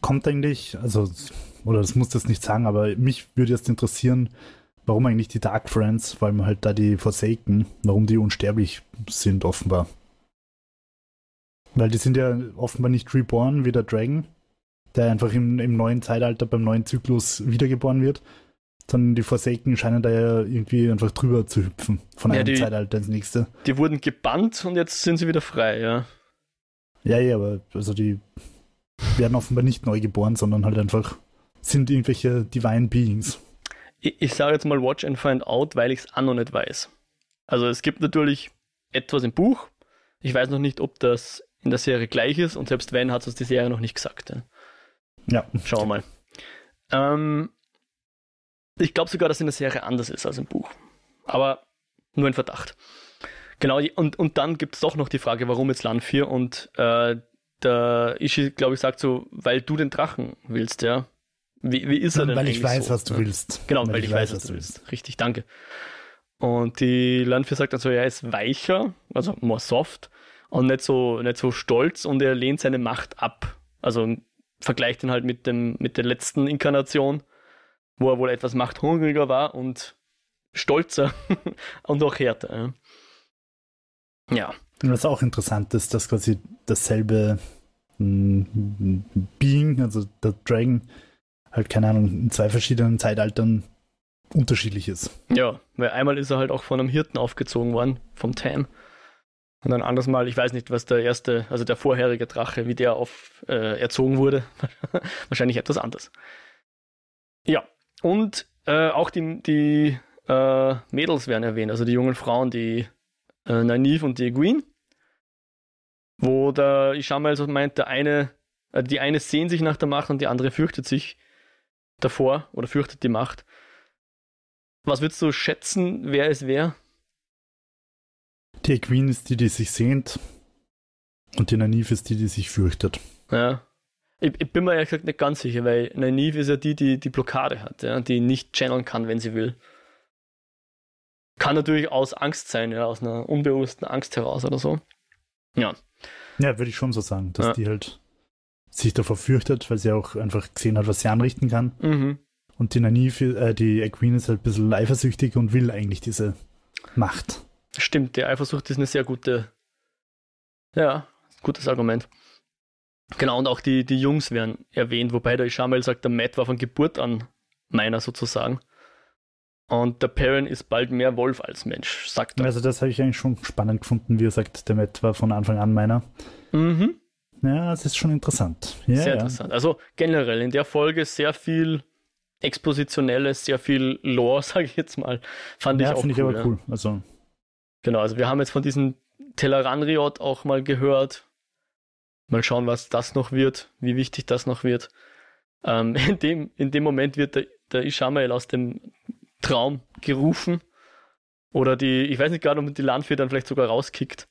Kommt eigentlich, also, oder das muss das nicht sagen, aber mich würde jetzt interessieren, warum eigentlich die Dark Friends, vor allem halt da die Forsaken, warum die unsterblich sind offenbar. Weil die sind ja offenbar nicht reborn wie der Dragon, der einfach im, im neuen Zeitalter beim neuen Zyklus wiedergeboren wird, sondern die Forsaken scheinen da ja irgendwie einfach drüber zu hüpfen, von ja, einem die, Zeitalter ins nächste. Die wurden gebannt und jetzt sind sie wieder frei, ja. Ja, ja, aber also die werden offenbar nicht neu geboren, sondern halt einfach sind irgendwelche Divine Beings ich, ich sage jetzt mal Watch and Find Out, weil ich es auch noch nicht weiß. Also es gibt natürlich etwas im Buch. Ich weiß noch nicht, ob das in der Serie gleich ist und selbst wenn, hat es die Serie noch nicht gesagt. Ja. ja. Schauen wir mal. Ähm, Ich glaube sogar, dass in der Serie anders ist als im Buch. Aber nur ein Verdacht. Genau, und, und dann gibt es doch noch die Frage, warum jetzt Land 4 und äh, der Ishi, glaube ich, sagt so, weil du den Drachen willst, ja. Wie, wie ist er denn Weil ich weiß, so? was du ja. willst. Genau, weil, weil ich, weiß, was du willst. willst. Richtig, danke. Und die Land 4 sagt dann so, er ist weicher, also more soft und nicht so, nicht so stolz und er lehnt seine Macht ab. Also vergleicht ihn halt mit, dem, mit der letzten Inkarnation, wo er wohl etwas machthungriger war und stolzer und auch härter. Ja. ja. Und was auch interessant ist, dass quasi dasselbe mm, Being, also der Dragon, halt, keine Ahnung, in zwei verschiedenen Zeitaltern unterschiedlich ist. Ja, weil einmal ist er halt auch von einem Hirten aufgezogen worden, vom Tam. Und ein anderes Mal, ich weiß nicht, was der erste, also der vorherige Drache, wie der auf äh, erzogen wurde. Wahrscheinlich etwas anders. Ja, und äh, auch die, die äh, Mädels werden erwähnt, also die jungen Frauen, die äh, Nynaeve und die Egwene. Wo der Ishamael so meint, der eine, äh, die eine sehnt sich nach der Macht und die andere fürchtet sich davor oder fürchtet die Macht. Was würdest du schätzen, wer es wäre? Die Queen ist die, die sich sehnt. Und die Nynaeve ist die, die sich fürchtet. Ja. Ich, ich, bin mir ehrlich gesagt nicht ganz sicher, weil Nynaeve ist ja die, die die Blockade hat, ja, die nicht channeln kann, wenn sie will. Kann natürlich aus Angst sein, ja, aus einer unbewussten Angst heraus oder so. Ja. Ja, würde ich schon so sagen, dass ja. die halt sich davor fürchtet, weil sie auch einfach gesehen hat, was sie anrichten kann. Mhm. Und die Nynaeve, äh, die Queen ist halt ein bisschen eifersüchtig und will eigentlich diese Macht. Stimmt, die Eifersucht ist eine sehr gute, ja, gutes Argument. Genau, und auch die, die Jungs werden erwähnt, wobei der Ishamel sagt, der Matt war von Geburt an meiner sozusagen. Und der Perrin ist bald mehr Wolf als Mensch, sagt er. Also das habe ich eigentlich schon spannend gefunden, wie er sagt, der Matt war von Anfang an meiner. Mhm. Ja, das ist schon interessant. Ja, sehr ja. interessant. Also generell in der Folge sehr viel Expositionelles, sehr viel Lore, sage ich jetzt mal. Fand ja, ich auch cool. Ich aber cool. Also. Genau, also wir haben jetzt von diesem Telleranriot auch mal gehört. Mal schauen, was das noch wird, wie wichtig das noch wird. Ähm, in, dem, in dem Moment wird der, der Ishamael aus dem Traum gerufen. Oder die, ich weiß nicht gerade, ob die Landwehr dann vielleicht sogar rauskickt,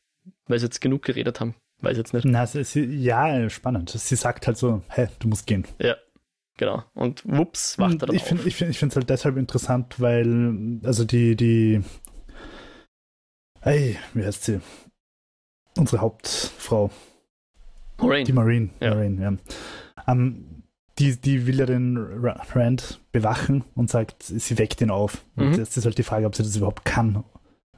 weil sie jetzt genug geredet haben. Weiß jetzt nicht. Na, sie, ja, spannend. Sie sagt halt so, hä, du musst gehen. Ja, genau. Und wups, wacht er dann ich auf. Find, ich finde es halt deshalb interessant, weil, also die, die, hey, wie heißt sie? Unsere Hauptfrau. Moraine. Die Marine. Ja. Marine, ja. Um, die, die will ja den Rand bewachen und sagt, sie weckt ihn auf. Und Mhm. jetzt ist halt die Frage, ob sie das überhaupt kann.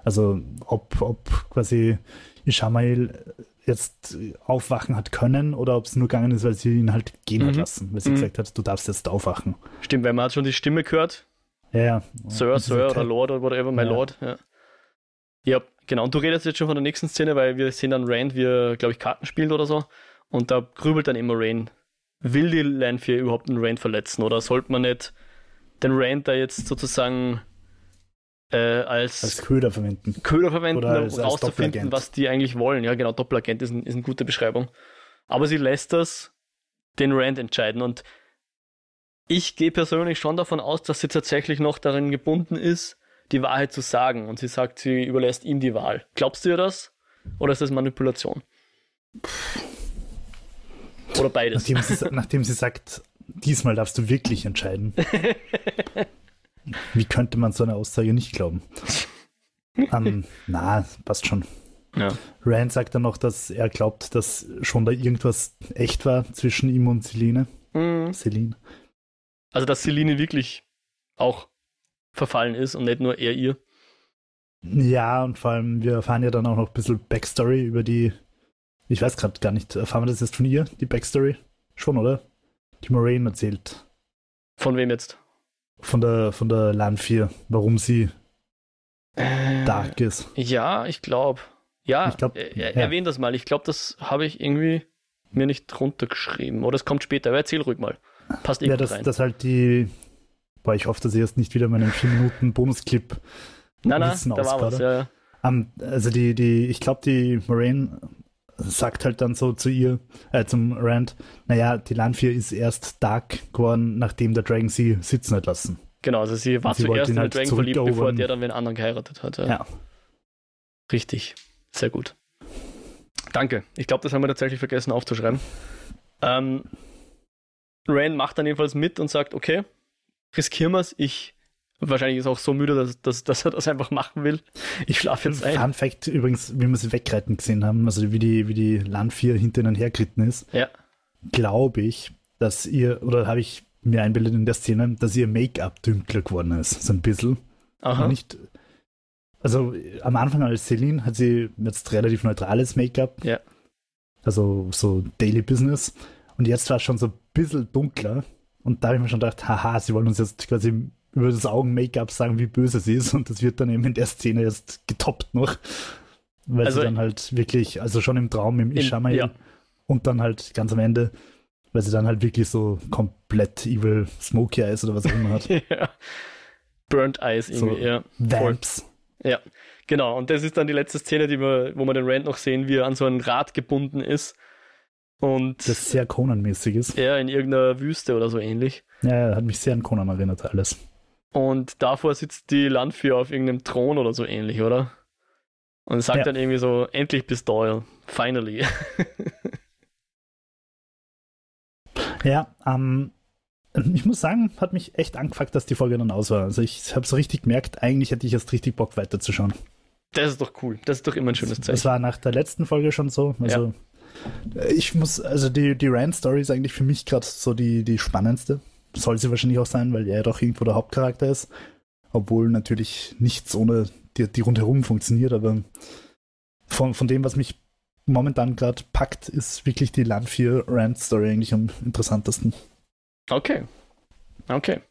Also ob, ob quasi Ishamael jetzt aufwachen hat können oder ob es nur gegangen ist, weil sie ihn halt gehen hat Mhm. lassen, weil sie Mhm. gesagt hat, du darfst jetzt aufwachen. Stimmt, weil man hat schon die Stimme gehört. Ja, ja. Sir, Und Sir sagt oder halt, Lord oder whatever, my Ja. Lord. Ja. ja, genau. Und du redest jetzt schon von der nächsten Szene, weil wir sehen dann Rand, wie er, glaube ich, Karten spielt oder so. Und da grübelt dann immer Rain. Will die Lanfear überhaupt einen Rand verletzen? Oder sollte man nicht den Rand da jetzt sozusagen äh, als, als Köder verwenden. Köder verwenden, Oder um als- als rauszufinden, Doppelagent. was die eigentlich wollen? Ja, genau, Doppelagent ist, ein, ist eine gute Beschreibung. Aber sie lässt das den Rand entscheiden. Und ich gehe persönlich schon davon aus, dass sie tatsächlich noch darin gebunden ist, die Wahrheit zu sagen. Und sie sagt, sie überlässt ihm die Wahl. Glaubst du ihr das? Oder ist das Manipulation? Oder beides? Nachdem sie, nachdem sie sagt, diesmal darfst du wirklich entscheiden. Wie könnte man so eine Aussage nicht glauben? Ähm, na, passt schon. Ja. Rand sagt dann noch, dass er glaubt, dass schon da irgendwas echt war zwischen ihm und Celine. Mhm. Celine. Also, dass Celine wirklich auch verfallen ist und nicht nur er ihr. Ja, und vor allem, wir erfahren ja dann auch noch ein bisschen Backstory über die. Ich weiß gerade gar nicht, erfahren wir das jetzt von ihr, die Backstory? Schon, oder? Die Moraine erzählt. Von wem jetzt? Von der, von der Lan 4, warum sie Äh, dark ist. Ja, ich glaube. Ja, Ich glaub, er, er, ja. erwähnt das mal. Ich glaube, das habe ich irgendwie mir nicht runtergeschrieben. Oder es kommt später. Aber erzähl ruhig mal. Passt eh Ja, das, rein. das halt die. Boah, ich hoffe, dass ich jetzt nicht wieder meinen 4 Minuten Bonusclip. nein, nein, da war was. Ja, ja. Um, also die, die, ich glaube, die Moraine sagt halt dann so zu ihr, äh, zum Rand, naja, die Lan 4 ist erst dark geworden, nachdem der Dragon sie sitzen hat lassen. Genau, also sie war Sie zuerst in halt den Dragon verliebt, bevor der dann wen anderen geheiratet hat. Ja. Ja. Richtig. Sehr gut. Danke. Ich glaube, das haben wir tatsächlich vergessen aufzuschreiben. Ähm, Rand macht dann jedenfalls mit und sagt, okay, riskieren wir es. Ich wahrscheinlich ist er auch so müde, dass, dass, dass er das einfach machen will. Ich schlafe jetzt ein. Fun Fact übrigens, wie wir sie wegreiten gesehen haben, also wie die, wie die Land 4 hinter ihnen hergeritten ist, Ja. glaube ich, dass ihr, oder habe ich mir einbildet in der Szene, dass ihr Make-up dünkler geworden ist, so ein bisschen. Aha. Nicht, also am Anfang als Celine hat sie jetzt relativ neutrales Make-up. Ja. Also so Daily Business. Und jetzt war es schon so ein bisschen dunkler. Und da habe ich mir schon gedacht, haha, sie wollen uns jetzt quasi über das Augen-Make-up sagen, wie böse sie ist. Und das wird dann eben in der Szene erst getoppt noch. Weil Also- sie dann halt wirklich, also schon im Traum im Ishamael ja. und dann halt ganz am Ende, weil sie dann halt wirklich so komplett evil Smoky Eyes oder was auch immer hat. ja. Burnt Eyes irgendwie, So. ja. Voll. Vamps. Ja, genau. Und das ist dann die letzte Szene, die wir, wo wir den Rand noch sehen, wie er an so ein Rad gebunden ist. Und Das sehr Conan-mäßig ist. er in irgendeiner Wüste oder so ähnlich. Ja, hat mich sehr an Conan erinnert, alles. Und davor sitzt die Landführer auf irgendeinem Thron oder so ähnlich, oder? Und sagt Ja. dann irgendwie so, endlich bist Doyle. Finally. Ja, ähm, ich muss sagen, hat mich echt angefuckt, dass die Folge dann aus war. Also ich habe so richtig gemerkt, eigentlich hätte ich erst richtig Bock weiterzuschauen. Das ist doch cool. Das ist doch immer ein schönes Das Zeichen. war nach der letzten Folge schon so. Also äh, ich muss, also die, die Rand-Story ist eigentlich für mich gerade so die, die spannendste. Soll sie wahrscheinlich auch sein, weil er doch irgendwo der Hauptcharakter ist. Obwohl natürlich nichts ohne die, die rundherum funktioniert, aber von, von dem, was mich momentan gerade packt, ist wirklich die Land 4 Rand-Story eigentlich am interessantesten. Okay. Okay.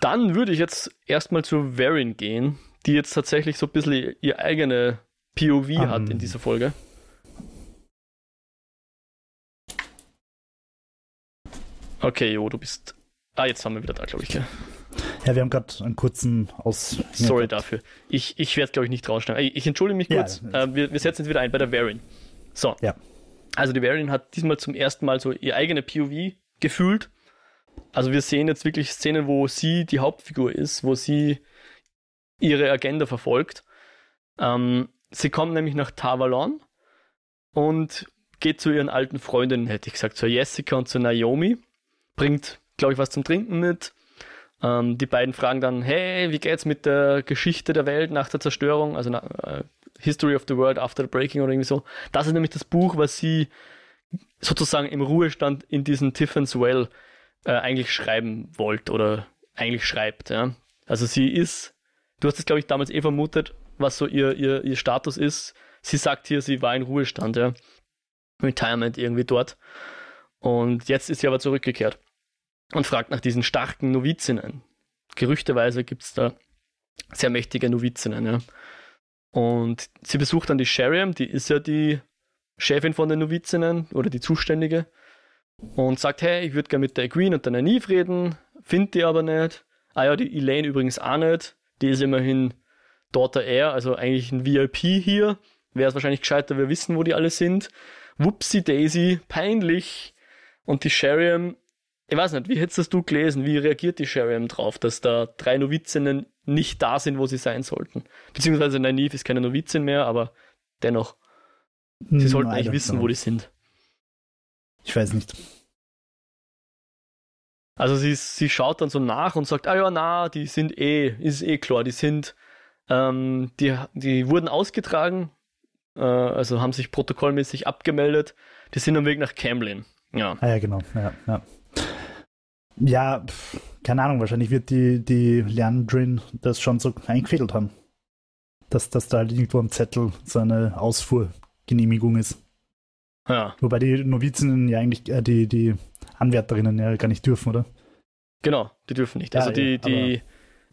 Dann würde ich jetzt erstmal zu Varin gehen, die jetzt tatsächlich so ein bisschen ihr eigene POV Ähm. hat in dieser Folge. Okay, Jo, du bist. Ah, jetzt haben wir wieder da, glaube ich. Gell? Ja, wir haben gerade einen kurzen Aus. Sorry ja, dafür. Ich, ich werde, glaube ich, nicht rausschneiden. Ich, ich entschuldige mich kurz. ja. äh, wir, wir setzen jetzt wieder ein bei der Varin. So. Ja. Also die Varin hat diesmal zum ersten Mal so ihr eigene POV gefühlt. Also wir sehen jetzt wirklich Szenen, wo sie die Hauptfigur ist, wo sie ihre Agenda verfolgt. Ähm, sie kommt nämlich nach Tavalon und geht zu ihren alten Freundinnen, hätte ich gesagt, zur Jessica und zur Naomi. Bringt, glaube ich, was zum Trinken mit. Ähm, die beiden fragen dann, hey, wie geht's mit der Geschichte der Welt nach der Zerstörung? Also na, äh, History of the World After the Breaking oder irgendwie so. Das ist nämlich das Buch, was sie sozusagen im Ruhestand in diesen Tiffin's Well äh, eigentlich schreiben wollte oder eigentlich schreibt. Ja? Also sie ist, du hast es glaube ich damals eh vermutet, was so ihr, ihr, ihr Status ist. Sie sagt hier, sie war in Ruhestand, ja. Retirement irgendwie dort. Und jetzt ist sie aber zurückgekehrt und fragt nach diesen starken Novizinnen. Gerüchteweise gibt es da sehr mächtige Novizinnen, ja. Und sie besucht dann die Sheriam, die ist ja die Chefin von den Novizinnen oder die Zuständige und sagt, hey, ich würde gerne mit der Egwene und der Nynaeve reden, findet die aber nicht. Ah ja, die Elaine übrigens auch nicht. Die ist immerhin Daughter Air, also eigentlich ein VIP hier. Wäre es wahrscheinlich gescheiter, wir wissen, wo die alle sind. Whoopsie Daisy, peinlich. Und die Sheriam, ich weiß nicht, wie hättest du gelesen? Wie reagiert die Sheriam drauf, dass da drei Novizinnen nicht da sind, wo sie sein sollten? Beziehungsweise Nynaeve ist keine Novizin mehr, aber dennoch, sie sollten eigentlich wissen, wo die sind. Ich weiß nicht. Also sie, sie schaut dann so nach und sagt, ah ja, na, die sind eh, ist eh klar, die sind, ähm, die, die wurden ausgetragen, äh, also haben sich protokollmäßig abgemeldet, die sind am Weg nach Camlin. Ja. Ah ja, genau. Ja, ja. Ja pf, keine Ahnung, wahrscheinlich wird die, die Leandrin das schon so eingefädelt haben. Dass, dass da halt irgendwo am Zettel so eine Ausfuhrgenehmigung ist. Ja, Wobei die Novizinnen ja eigentlich, äh, die, die Anwärterinnen ja gar nicht dürfen, oder? genau, die dürfen nicht. Ja, Also die, ja, die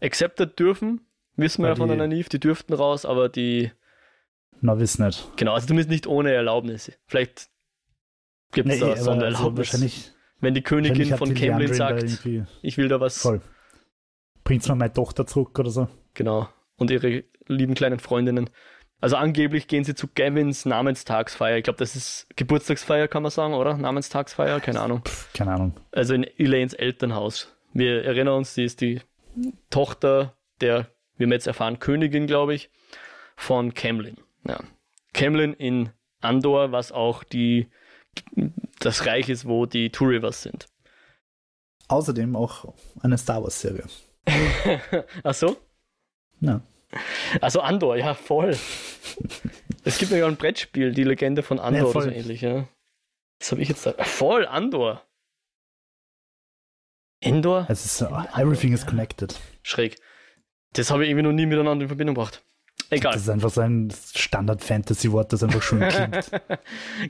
Accepted dürfen, wissen wir Ja, von der Nynaeve, die dürften raus, aber die, Na, wissen nicht. genau, also zumindest nicht ohne Erlaubnis. Vielleicht gibt es Nee, da also Sondererlaubnis. wahrscheinlich, wenn die Königin von Camlin sagt, ich will da was, voll. Bringt's mal meine Tochter zurück oder so? Genau. Und ihre lieben kleinen Freundinnen. Also angeblich gehen sie zu Gavins Namenstagsfeier. Ich glaube, das ist Geburtstagsfeier, kann man sagen, oder? Namenstagsfeier, keine Ahnung. Pff, keine Ahnung. Also in Elaines Elternhaus Wir erinnern uns, sie ist die Tochter der, wie wir jetzt erfahren, Königin, glaube ich, von Camlin. Ja. Camlin in Andor, was auch die, das Reich ist, wo die Two Rivers sind. Außerdem auch eine Star Wars-Serie. Ach so? Ja. Also Andor, ja, voll. es gibt ja ein Brettspiel, die Legende von Andor Ja, oder so ähnlich, ja. Das habe ich jetzt da. Voll, Andor. Endor? Es ist, uh, everything is connected. Schräg. Das habe ich irgendwie noch nie miteinander in Verbindung gebracht. Egal. Das ist einfach so ein Standard-Fantasy-Wort, das einfach schon klingt.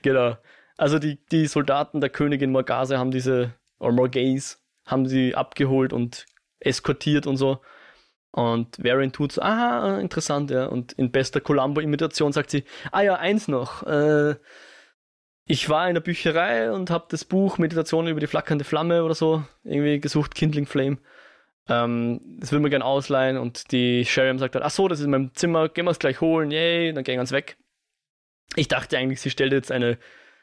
genau. Also die, die Soldaten der Königin Morgase haben diese, oder Morgaze, haben sie abgeholt und eskortiert und so. Und Varian tut so, ah, interessant, ja. Und in bester Columbo-Imitation sagt sie, ah ja, eins noch. Äh, ich war in der Bücherei und habe das Buch Meditation über die flackernde Flamme oder so irgendwie gesucht, Kindling Flame. Ähm, das will man gern ausleihen und die Sheriam sagt halt, ach so, das ist in meinem Zimmer, gehen wir es gleich holen, yay, dann gehen wir es weg. Ich dachte eigentlich, sie stellt jetzt eine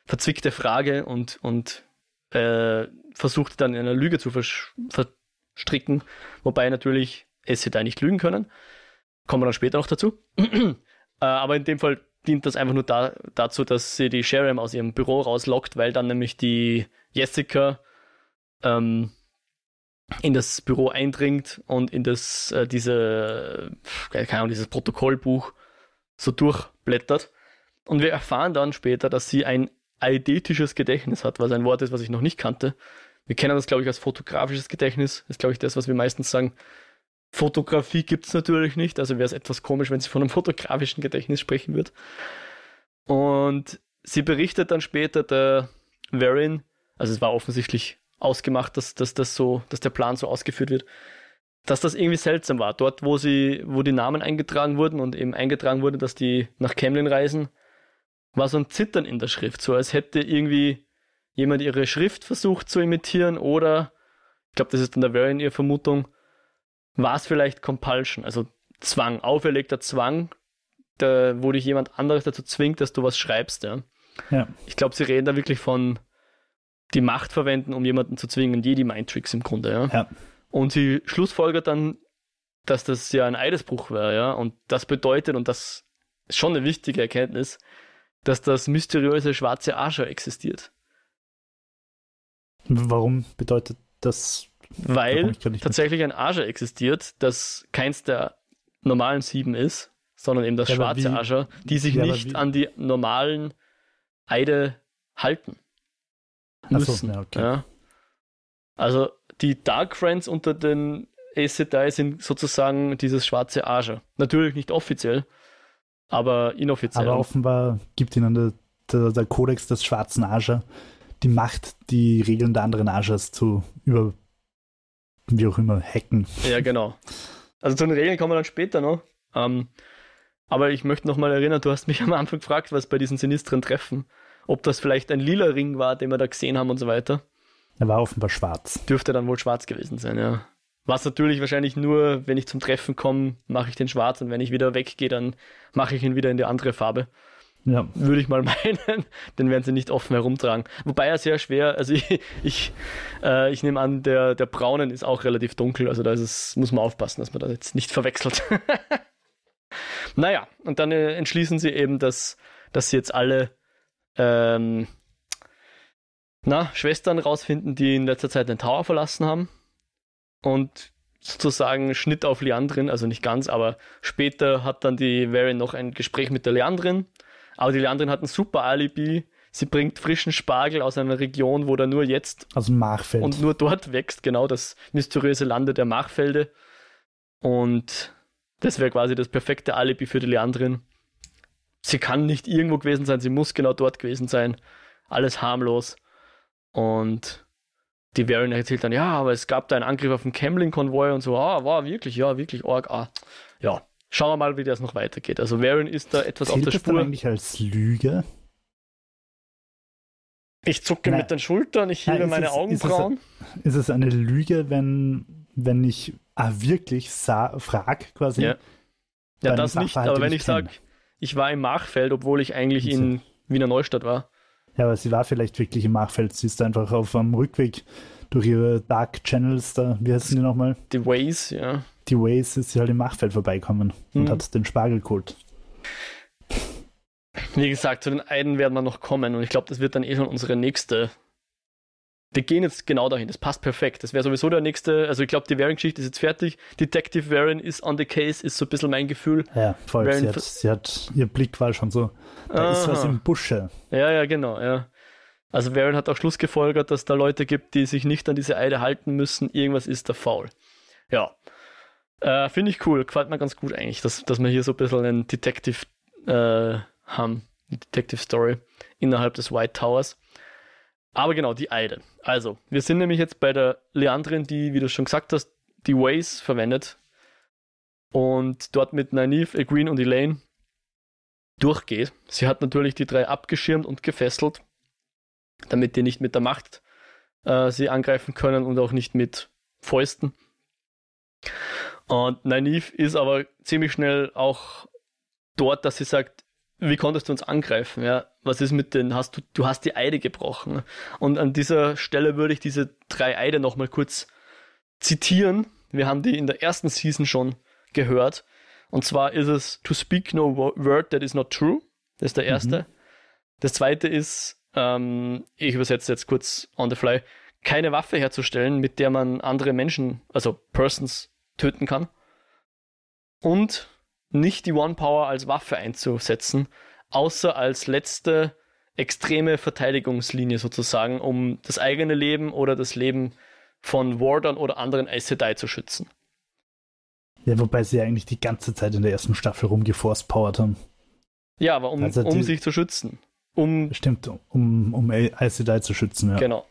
verzwickte Frage und, und äh, versucht dann in einer Lüge zu verstricken, wobei natürlich es hätte nicht lügen können. Kommen wir dann später noch dazu. äh, aber in dem Fall dient das einfach nur da, dazu, dass sie die Sheriam aus ihrem Büro rauslockt, weil dann nämlich die Jessica ähm, in das Büro eindringt und in das, äh, diese, pf, keine Ahnung, dieses Protokollbuch so durchblättert. Und wir erfahren dann später, dass sie ein eidetisches Gedächtnis hat, was ein Wort ist, was ich noch nicht kannte. Wir kennen das, glaube ich, als fotografisches Gedächtnis. Das ist, glaube ich, das, was wir meistens sagen. Fotografie gibt es natürlich nicht, also wäre es etwas komisch, wenn sie von einem fotografischen Gedächtnis sprechen wird. Und sie berichtet dann später der Varin, also es war offensichtlich ausgemacht, dass, dass das so, dass der Plan so ausgeführt wird, dass das irgendwie seltsam war. Dort, wo sie, wo die Namen eingetragen wurden und eben eingetragen wurde, dass die nach Camlin reisen, war so ein Zittern in der Schrift, so als hätte irgendwie jemand ihre Schrift versucht zu imitieren oder, ich glaube, das ist dann der Varin ihre Vermutung, war es vielleicht Compulsion, also Zwang, auferlegter Zwang, der, wo dich jemand anderes dazu zwingt, dass du was schreibst, ja. Ja. Ich glaube, sie reden da wirklich von die Macht verwenden, um jemanden zu zwingen, Jedi Mind Tricks im Grunde, ja. Ja. Und sie schlussfolgert dann, dass das ja ein Eidesbruch wäre, ja. Und das bedeutet, und das ist schon eine wichtige Erkenntnis, dass das mysteriöse schwarze Ascher existiert. Warum bedeutet das? Weil tatsächlich ein Ascher existiert, das keins der normalen sieben ist, sondern eben das Ja, schwarze wie- Ascher, die sich Ja, nicht an die normalen Eide halten Ach so, müssen. ja, okay. Also die Dark Friends unter den Aes Sedai sind sozusagen dieses schwarze Ascher. Natürlich nicht offiziell, aber inoffiziell. Aber offenbar gibt ihnen der, der, der Kodex des schwarzen Ascher die Macht, die Regeln der anderen Aschers zu über wie auch immer hacken. Ja, genau. Also zu den Regeln kommen wir dann später noch. Ähm, aber ich möchte noch mal erinnern, du hast mich am Anfang gefragt, was bei diesen sinistren Treffen, ob das vielleicht ein lila Ring war, den wir da gesehen haben und so weiter. Er war offenbar schwarz. Dürfte dann wohl schwarz gewesen sein, ja. Was natürlich wahrscheinlich nur, wenn ich zum Treffen komme, mache ich den schwarz und wenn ich wieder weggehe, dann mache ich ihn wieder in die andere Farbe. Ja, Würde ich mal meinen, den werden sie nicht offen herumtragen. Wobei er sehr schwer, also ich, ich, äh, ich nehme an, der, der Braunen ist auch relativ dunkel, also da ist es, muss man aufpassen, dass man das jetzt nicht verwechselt. naja, und dann äh, entschließen sie eben, dass, dass sie jetzt alle ähm, na, Schwestern rausfinden, die in letzter Zeit den Tower verlassen haben. Und sozusagen Schnitt auf Leandrin, also nicht ganz, aber später hat dann die Varian noch ein Gespräch mit der Leandrin. Aber die Leandrin hat ein super Alibi. Sie bringt frischen Spargel aus einer Region, wo der nur jetzt aus dem Machfeld. und nur dort wächst, genau das mysteriöse Lande der Machfelde. Und das wäre quasi das perfekte Alibi für die Leandrin. Sie kann nicht irgendwo gewesen sein, sie muss genau dort gewesen sein. Alles harmlos. Und die Varian erzählt dann, ja, aber es gab da einen Angriff auf den Camlin-Konvoi und so, ah, war wirklich, ja, wirklich arg, ah. Ja, schauen wir mal, wie das noch weitergeht. Also Varian ist da etwas Zählt auf der das Spur. eigentlich als Lüge? Ich zucke Nein. mit den Schultern, ich Nein, hebe ist meine es- ist es- Augenbrauen. Ist es eine Lüge, wenn, wenn ich ah, wirklich sa- frag quasi? Ja. Ja, das nicht, aber wenn ich sage, ich war im Machfeld, obwohl ich eigentlich in Wiener Neustadt war. Ja, aber sie war vielleicht wirklich im Machfeld. Sie ist einfach auf dem Rückweg durch ihre Dark Channels, da, wie heißen die nochmal? Die Ways, ja. Die Ways ist sie halt im Machfeld vorbeikommen und Mhm. hat den Spargel geholt. Wie gesagt, zu den Eiden werden wir noch kommen und ich glaube, das wird dann eh schon unsere nächste. Wir gehen jetzt genau dahin, das passt perfekt. Das wäre sowieso der nächste. Also, ich glaube, die Varian-Geschichte ist jetzt fertig. Detective Varian ist on the case, ist so ein bisschen mein Gefühl. Ja, voll. Sie hat, sie hat, ihr Blick war schon so, da ist was Aha. im Busche. Ja, ja, genau, ja. Also Varen hat auch Schluss gefolgert, dass da Leute gibt, die sich nicht an diese Eide halten müssen. Irgendwas ist da faul. Ja. Äh, Finde ich cool. Gefällt mir ganz gut eigentlich, dass, dass wir hier so ein bisschen einen Detective äh, haben. Eine Detective Story innerhalb des White Towers. Aber genau, die Eide. Also, wir sind nämlich jetzt bei der Leandrin, die, wie du schon gesagt hast, die Ways verwendet. Und dort mit Nynaeve, Egwene und Elaine durchgeht. Sie hat natürlich die drei abgeschirmt und gefesselt, damit die nicht mit der Macht äh, sie angreifen können und auch nicht mit Fäusten. Und Nynaeve ist aber ziemlich schnell auch dort, dass sie sagt, wie konntest du uns angreifen? Ja, was ist mit den, hast du, du hast die Eide gebrochen. Und an dieser Stelle würde ich diese drei Eide nochmal kurz zitieren. Wir haben die in der ersten Season schon gehört. Und zwar ist es to speak no wo- word that is not true. Das ist der erste. Das zweite ist, ähm, ich übersetze jetzt kurz on the fly, keine Waffe herzustellen, mit der man andere Menschen, also Persons, töten kann. Und nicht die One Power als Waffe einzusetzen, außer als letzte extreme Verteidigungslinie sozusagen, um das eigene Leben oder das Leben von Wardern oder anderen Aes Sedai zu schützen. Ja, wobei sie eigentlich die ganze Zeit in der ersten Staffel rumgeforce-powert haben. Ja, aber um, Also um die- sich zu schützen. Um, Stimmt, um, um Aes Sedai zu schützen, ja. genau.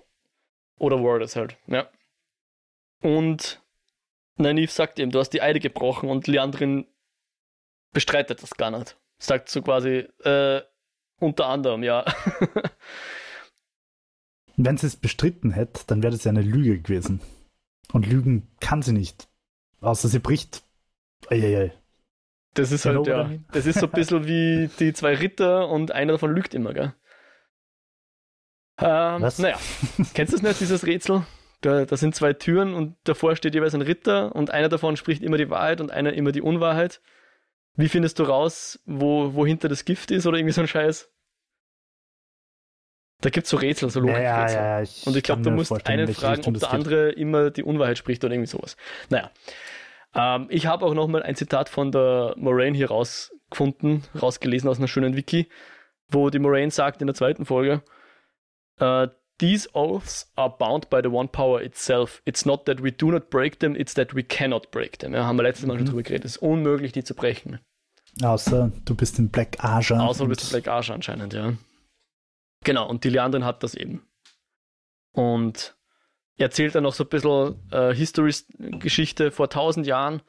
Oder Warders halt, ja. Und Nynaeve sagt eben, du hast die Eide gebrochen und Leandrin bestreitet das gar nicht. Sagt so quasi, äh, unter anderem, ja. Wenn sie es bestritten hätte, dann wäre das ja eine Lüge gewesen. Und Lügen kann sie nicht. Außer sie bricht. Eieiei. Das ist halt, ja, das ist so ein bisschen wie die zwei Ritter und einer davon lügt immer, gell? Ähm, Was? Naja, kennst du das nicht, dieses Rätsel? Da, da sind zwei Türen und davor steht jeweils ein Ritter und einer davon spricht immer die Wahrheit und einer immer die Unwahrheit. Wie findest du raus, wo, wo hinter das Gift ist oder irgendwie so ein Scheiß? Da gibt es so Rätsel, so Logikrätsel. ja, ja, ich Und ich glaube, du musst einen fragen, ob der andere immer die Unwahrheit spricht oder irgendwie sowas. Naja. Ähm, ich habe auch nochmal ein Zitat von der Moraine hier rausgefunden, rausgelesen aus einer schönen Wiki, wo die Moraine sagt in der zweiten Folge, äh, These oaths are bound by the One Power itself. It's not that we do not break them, it's that we cannot break them. Ja, haben wir letztes Mal schon Mhm. drüber geredet. Es ist unmöglich, die zu brechen. Außer du bist in Black Aja. Außer du bist Black Arsch anscheinend, ja. Genau, und die Leandrin hat das eben. Und erzählt dann noch so ein bisschen äh, History-Geschichte. Vor tausend Jahren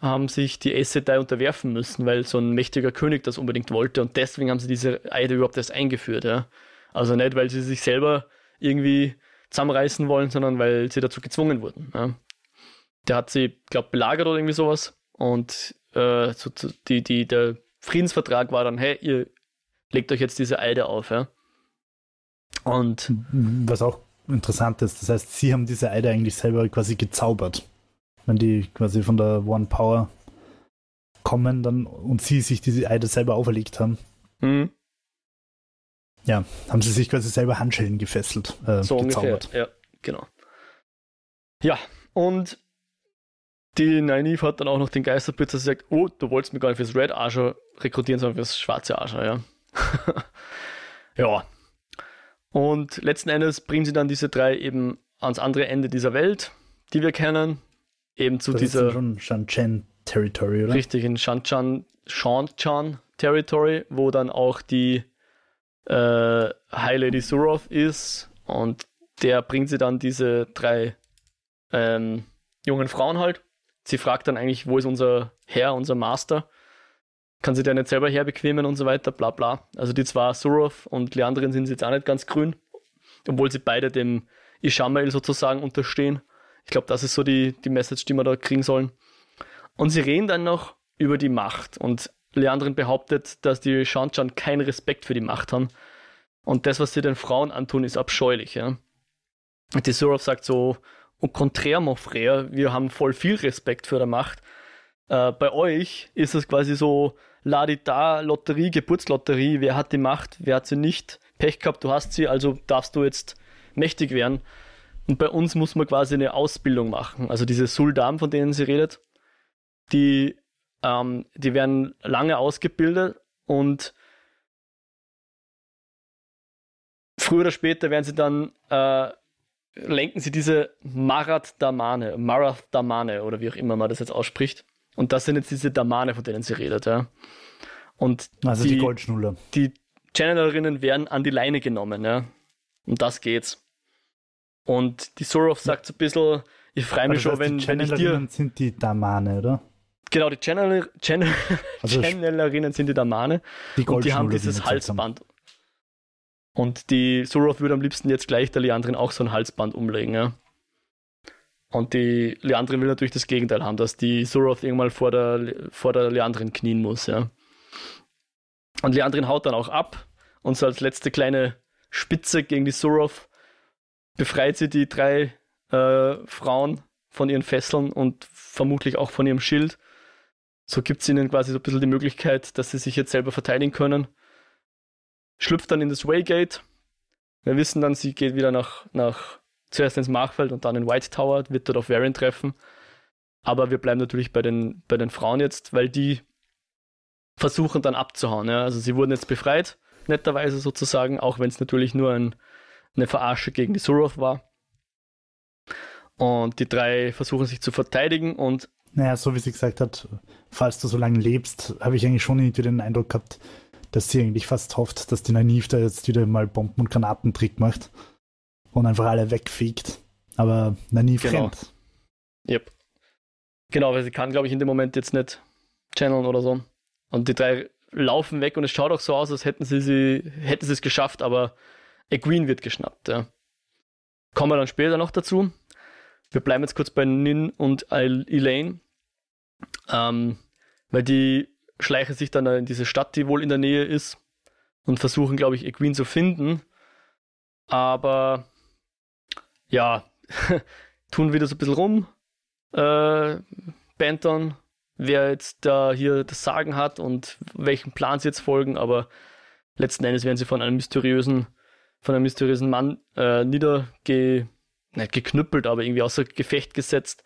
haben sich die Aes Sedai unterwerfen müssen, weil so ein mächtiger König das unbedingt wollte und deswegen haben sie diese Eide überhaupt erst eingeführt, ja. Also nicht, weil sie sich selber irgendwie zusammenreißen wollen, sondern weil sie dazu gezwungen wurden. Ja. Der hat sie, glaube belagert oder irgendwie sowas und äh, so, die, die, der Friedensvertrag war dann, hey, ihr legt euch jetzt diese Eide auf, ja. Und Was auch interessant ist, das heißt, sie haben diese Eide eigentlich selber quasi gezaubert. Wenn die quasi von der One Power kommen dann und sie sich diese Eide selber auferlegt haben, hm, ja, haben sie sich quasi selber Handschellen gefesselt, äh, so gezaubert. ungefähr. Ja, genau. Ja, und die Nynaeve hat dann auch noch den Geisterblitz, dass sie sagt, oh, du wolltest mich gar nicht fürs Red Archer rekrutieren, sondern fürs schwarze Archer, ja. ja. Und letzten Endes bringen sie dann diese drei eben ans andere Ende dieser Welt, die wir kennen, eben zu Das dieser ist schon Shan Territory, oder? Richtig, in Shanchan, Shanchan Territory, wo dann auch die äh, High Lady Suroth ist und der bringt sie dann diese drei ähm, jungen Frauen halt. Sie fragt dann eigentlich, wo ist unser Herr, unser Master? Kann sie der nicht selber herbequemen und so weiter, bla bla. Also die zwei Suroth und Leandrin sind jetzt auch nicht ganz grün, obwohl sie beide dem Ishamael sozusagen unterstehen. Ich glaube, das ist so die, die Message, die wir da kriegen sollen. Und sie reden dann noch über die Macht. Und Leandrin behauptet, dass die Shanchan keinen Respekt für die Macht haben. Und das, was sie den Frauen antun, ist abscheulich. Ja? Die Surov sagt so, au contraire, mon frère, wir haben voll viel Respekt für der Macht. Äh, bei euch ist es quasi so, Ladida, Lotterie, Geburtslotterie, wer hat die Macht, wer hat sie nicht, Pech gehabt, du hast sie, also darfst du jetzt mächtig werden. Und bei uns muss man quasi eine Ausbildung machen. Also diese Suldam, von denen sie redet, die, ähm, die werden lange ausgebildet und früher oder später werden sie dann äh, lenken sie diese Marat Damane, Marath Damane oder wie auch immer man das jetzt ausspricht. Und das sind jetzt diese Damane, von denen sie redet, ja. Und also die, die Goldschnuller. Die Channelerinnen werden an die Leine genommen, ja. Und das geht's. Und die Sorov sagt so ein bisschen, ich freue mich schon, wenn, wenn ich dir. sind die Damane, oder? Genau, die Channel, Channel, also Channelerinnen sind die Damane. Die und die haben dieses Halsband. Und die Suroth würde am liebsten jetzt gleich der Leandrin auch so ein Halsband umlegen, ja. Und die Leandrin will natürlich das Gegenteil haben, dass die Suroth irgendwann vor der, vor der Leandrin knien muss, ja. Und Leandrin haut dann auch ab und so als letzte kleine Spitze gegen die Suroth befreit sie die drei äh, Frauen von ihren Fesseln und vermutlich auch von ihrem Schild. So gibt es ihnen quasi so ein bisschen die Möglichkeit, dass sie sich jetzt selber verteidigen können schlüpft dann in das Waygate. Wir wissen dann, sie geht wieder nach, nach zuerst ins Machfeld und dann in White Tower, wird dort auf Varian treffen. Aber wir bleiben natürlich bei den, bei den Frauen jetzt, weil die versuchen dann abzuhauen. Ja. Also sie wurden jetzt befreit, netterweise sozusagen, auch wenn es natürlich nur ein, eine Verarsche gegen die Suroth war. Und die drei versuchen sich zu verteidigen und. Naja, so wie sie gesagt hat, falls du so lange lebst, habe ich eigentlich schon irgendwie den Eindruck gehabt, dass sie eigentlich fast hofft, dass die Naiv da jetzt wieder mal Bomben- und Granatentrick macht und einfach alle wegfegt. Aber Naiv genau. rennt. Yep. Genau, weil sie kann, glaube ich, in dem Moment jetzt nicht channeln oder so. Und die drei laufen weg und es schaut auch so aus, als hätten sie, sie hätten sie es geschafft, aber Egwene wird geschnappt. Ja. Kommen wir dann später noch dazu. Wir bleiben jetzt kurz bei Nin und Elaine. Ähm, weil die schleichen sich dann in diese Stadt, die wohl in der Nähe ist, und versuchen, glaube ich, Equine zu finden. Aber ja, tun wieder so ein bisschen rum, äh, bantern, wer jetzt da hier das Sagen hat und welchen Plan sie jetzt folgen, aber letzten Endes werden sie von einem mysteriösen, von einem mysteriösen Mann äh, niederge, nicht geknüppelt, aber irgendwie außer Gefecht gesetzt.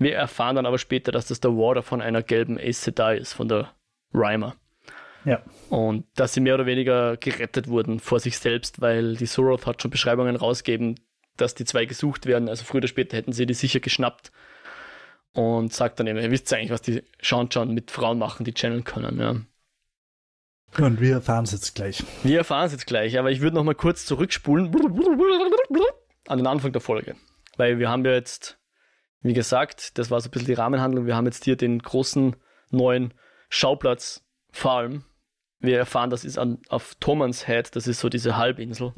Wir erfahren dann aber später, dass das der Warder von einer gelben Aes Sedai ist, von der Rhymer. Ja. Und dass sie mehr oder weniger gerettet wurden vor sich selbst, weil die Soroth hat schon Beschreibungen rausgegeben, dass die zwei gesucht werden. Also früher oder später hätten sie die sicher geschnappt. Und sagt dann eben, ihr wisst eigentlich, was die Schauen mit Frauen machen, die channeln können. Ja. Und wir erfahren es jetzt gleich. Wir erfahren es jetzt gleich, aber ich würde noch mal kurz zurückspulen an den Anfang der Folge. Weil wir haben ja jetzt, wie gesagt, das war so ein bisschen die Rahmenhandlung, wir haben jetzt hier den großen neuen Schauplatz Farm. Wir erfahren, das ist an, auf Thomas Head, das ist so diese Halbinsel.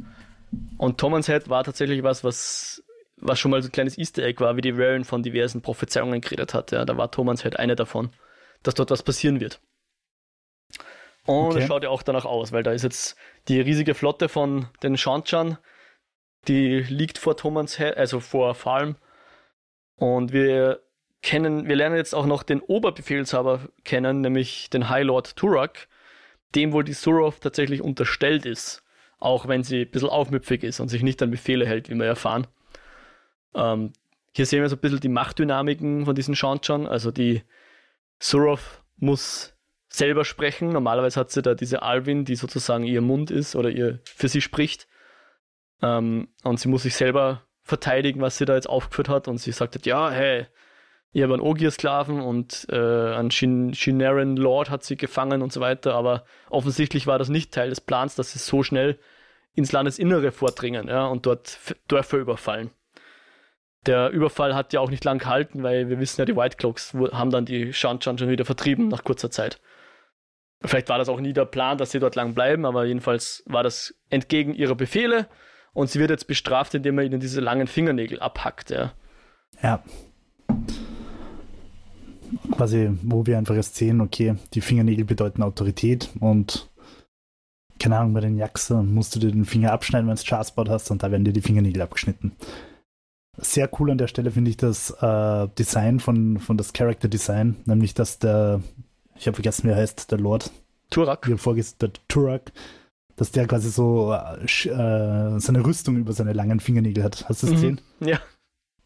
Und Thomas Head war tatsächlich was, was, was schon mal so ein kleines Easter Egg war, wie die Warren von diversen Prophezeiungen geredet hat. Ja, da war Thomas Head eine davon, dass dort was passieren wird. Und okay. es schaut ja auch danach aus, weil da ist jetzt die riesige Flotte von den Shanchan, die liegt vor Thomas Head, also vor Farm. Und wir kennen, wir lernen jetzt auch noch den Oberbefehlshaber kennen, nämlich den High Lord Turak, dem wohl die Suroth tatsächlich unterstellt ist, auch wenn sie ein bisschen aufmüpfig ist und sich nicht an Befehle hält, wie wir erfahren. Ähm, hier sehen wir so ein bisschen die Machtdynamiken von diesen Shanchan, also die Suroth muss selber sprechen. Normalerweise hat sie da diese Alvin, die sozusagen ihr Mund ist oder ihr für sie spricht. Ähm, und sie muss sich selber verteidigen, was sie da jetzt aufgeführt hat. Und sie sagt, ja, hey, ich habe einen Ogier-Sklaven und äh, einen Shin Shinaren Lord hat sie gefangen und so weiter, aber offensichtlich war das nicht Teil des Plans, dass sie so schnell ins Landesinnere vordringen ja, und dort Dörfer überfallen. Der Überfall hat ja auch nicht lang gehalten, weil wir wissen ja, die White Cloaks haben dann die Shanchan schon wieder vertrieben nach kurzer Zeit. Vielleicht war das auch nie der Plan, dass sie dort lang bleiben, aber jedenfalls war das entgegen ihrer Befehle und sie wird jetzt bestraft, indem man ihnen diese langen Fingernägel abhackt. Ja. ja quasi, wo wir einfach erst sehen, okay, die Fingernägel bedeuten Autorität und keine Ahnung, bei den Jaxer musst du dir den Finger abschneiden, wenn du Charspot hast und da werden dir die Fingernägel abgeschnitten. Sehr cool an der Stelle finde ich das äh, Design von, von das Character Design, nämlich dass der, ich habe vergessen, wie er heißt, der Lord. Turak. Wie vorgesehen, der Turak, dass der quasi so äh, seine Rüstung über seine langen Fingernägel hat. Hast du das mhm. gesehen? Ja.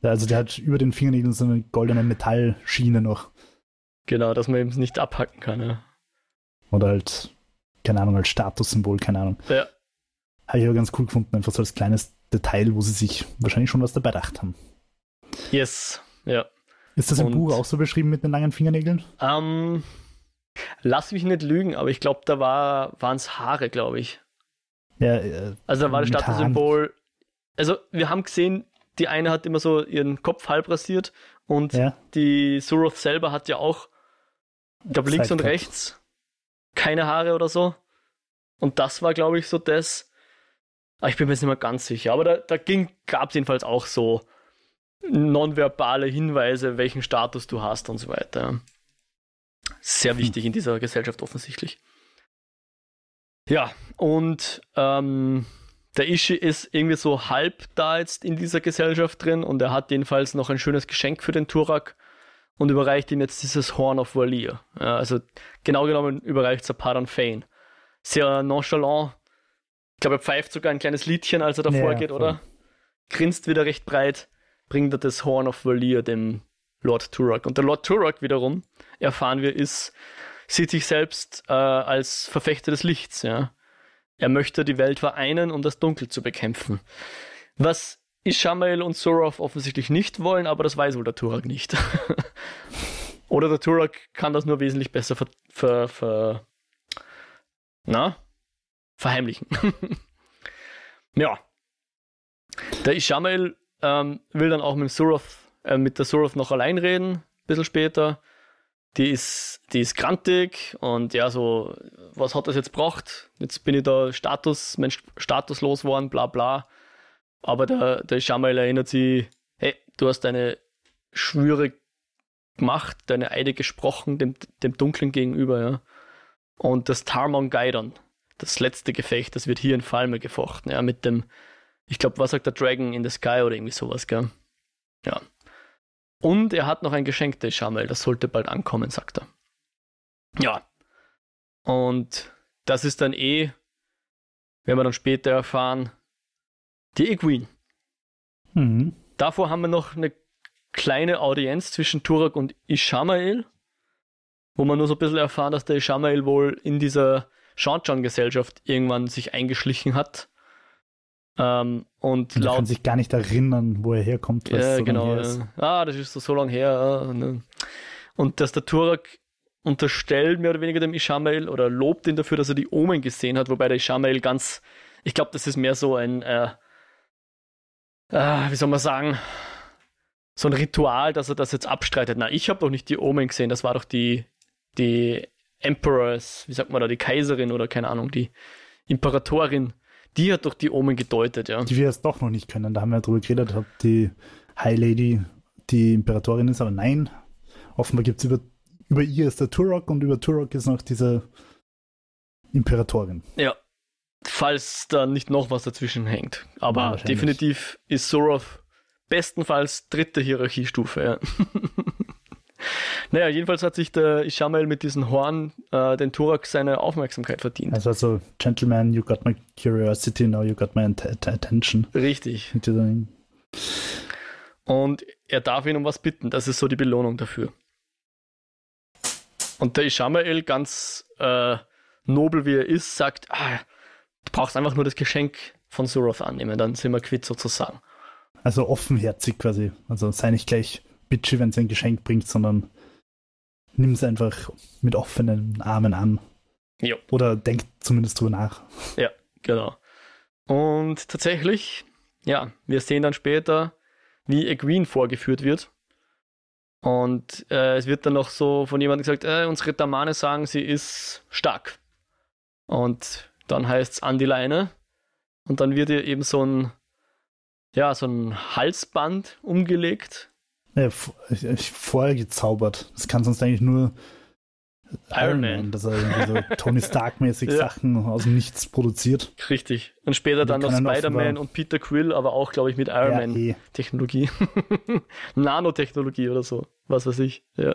Also der hat über den Fingernägeln so eine goldene Metallschiene noch. Genau, dass man eben nicht abhacken kann, ja. Oder halt, keine Ahnung, als Statussymbol, keine Ahnung. Ja. Habe ich aber ganz cool gefunden, einfach so als kleines Detail, wo sie sich wahrscheinlich schon was dabei gedacht haben. Yes, ja. Ist das im Und, Buch auch so beschrieben mit den langen Fingernägeln? Ähm, lass mich nicht lügen, aber ich glaube, da war, waren es Haare, glaube ich. Ja, äh, also da war das Statussymbol. Also wir haben gesehen, die eine hat immer so ihren Kopf halb rasiert und ja. die Suroth selber hat ja auch, ich glaube, links und rechts keine Haare oder so. Und das war, glaube ich, so das. Aber ich bin mir jetzt nicht mehr ganz sicher. Aber da, da gab es jedenfalls auch so nonverbale Hinweise, welchen Status du hast und so weiter. Sehr hm. wichtig in dieser Gesellschaft offensichtlich. Ja, und ähm, der Ishi ist irgendwie so halb da jetzt in dieser Gesellschaft drin und er hat jedenfalls noch ein schönes Geschenk für den Turak und überreicht ihm jetzt dieses Horn of Valir. Ja, also genau genommen überreicht es Paran Fane. Sehr nonchalant. Ich glaube, er pfeift sogar ein kleines Liedchen, als er davor ja, geht, voll. oder? Grinst wieder recht breit, bringt er das Horn of Valir dem Lord Turok. Und der Lord Turok wiederum, erfahren wir, ist, sieht sich selbst äh, als Verfechter des Lichts, ja. Er möchte die Welt vereinen, um das Dunkel zu bekämpfen. Was Ishamael und Sorov offensichtlich nicht wollen, aber das weiß wohl der Turak nicht. Oder der Turak kann das nur wesentlich besser ver, ver, ver na, verheimlichen. ja. Der Ishamael ähm, will dann auch mit, Suroth, äh, mit der Suroth noch allein reden, ein bisschen später. Die ist, die ist grantig und ja, so, was hat das jetzt gebracht? Jetzt bin ich da Status, Mensch, statuslos worden, bla bla. Aber der, der Ishamael erinnert sie, hey, du hast deine Schwüre gemacht, deine Eide gesprochen, dem, dem Dunklen gegenüber, ja. Und das Tarmon Gaidon, das letzte Gefecht, das wird hier in Falme gefochten, ja, mit dem, ich glaube, was sagt der Dragon in the Sky oder irgendwie sowas, gell? Ja. Und er hat noch ein Geschenk, der Shamel, das sollte bald ankommen, sagt er. Ja. Und das ist dann eh, werden wir dann später erfahren, die Equine. Mhm. Davor haben wir noch eine kleine Audienz zwischen Turak und Ishamael, wo man nur so ein bisschen erfahren, dass der Ishamael wohl in dieser Shanchan-Gesellschaft irgendwann sich eingeschlichen hat. Ähm, und er laut, kann sich gar nicht erinnern, wo er herkommt. Ja, so genau. Ja. Ah, das ist so, so lange her. Ne. Und dass der Turak unterstellt mehr oder weniger dem Ishamael oder lobt ihn dafür, dass er die Omen gesehen hat, wobei der Ishamael ganz, ich glaube, das ist mehr so ein, äh, äh, wie soll man sagen, so ein Ritual, dass er das jetzt abstreitet. Na, ich habe doch nicht die Omen gesehen, das war doch die, die Emperors, wie sagt man da, die Kaiserin oder keine Ahnung, die Imperatorin, die hat doch die Omen gedeutet, ja. Die wir es doch noch nicht können, da haben wir ja drüber geredet, ob die High Lady die Imperatorin ist, aber nein, offenbar gibt es über, über ihr ist der Turok und über Turok ist noch diese Imperatorin. Ja, falls da nicht noch was dazwischen hängt. Aber definitiv ist Soroth bestenfalls dritte Hierarchiestufe. Ja. naja, jedenfalls hat sich der Ishamael mit diesem Horn äh, den Turak seine Aufmerksamkeit verdient. Also, also, Gentleman, you got my curiosity, now you got my attention. Richtig. Und er darf ihn um was bitten, das ist so die Belohnung dafür. Und der Ishamael, ganz äh, nobel wie er ist, sagt, ah, Du brauchst einfach nur das Geschenk von Suroth annehmen, dann sind wir quitt sozusagen. Also offenherzig quasi. Also sei nicht gleich bitchy, wenn sie ein Geschenk bringt, sondern nimm es einfach mit offenen Armen an. Jo. Oder denk zumindest drüber nach. Ja, genau. Und tatsächlich, ja, wir sehen dann später, wie Egwene vorgeführt wird. Und äh, es wird dann noch so von jemandem gesagt, äh, unsere Damane sagen, sie ist stark. Und dann heißt es an die Leine und dann wird ihr eben so ein, ja, so ein Halsband umgelegt. Ja, vorher gezaubert. Das kann sonst eigentlich nur Iron Man. dass er irgendwie so Tony Stark-mäßig Ja. Sachen aus dem Nichts produziert. Richtig. Und später dann noch Spider-Man und Peter Quill, aber auch, glaube ich, mit Iron Ja, Man eh. Technologie. Nanotechnologie oder so. Was weiß ich. Ja.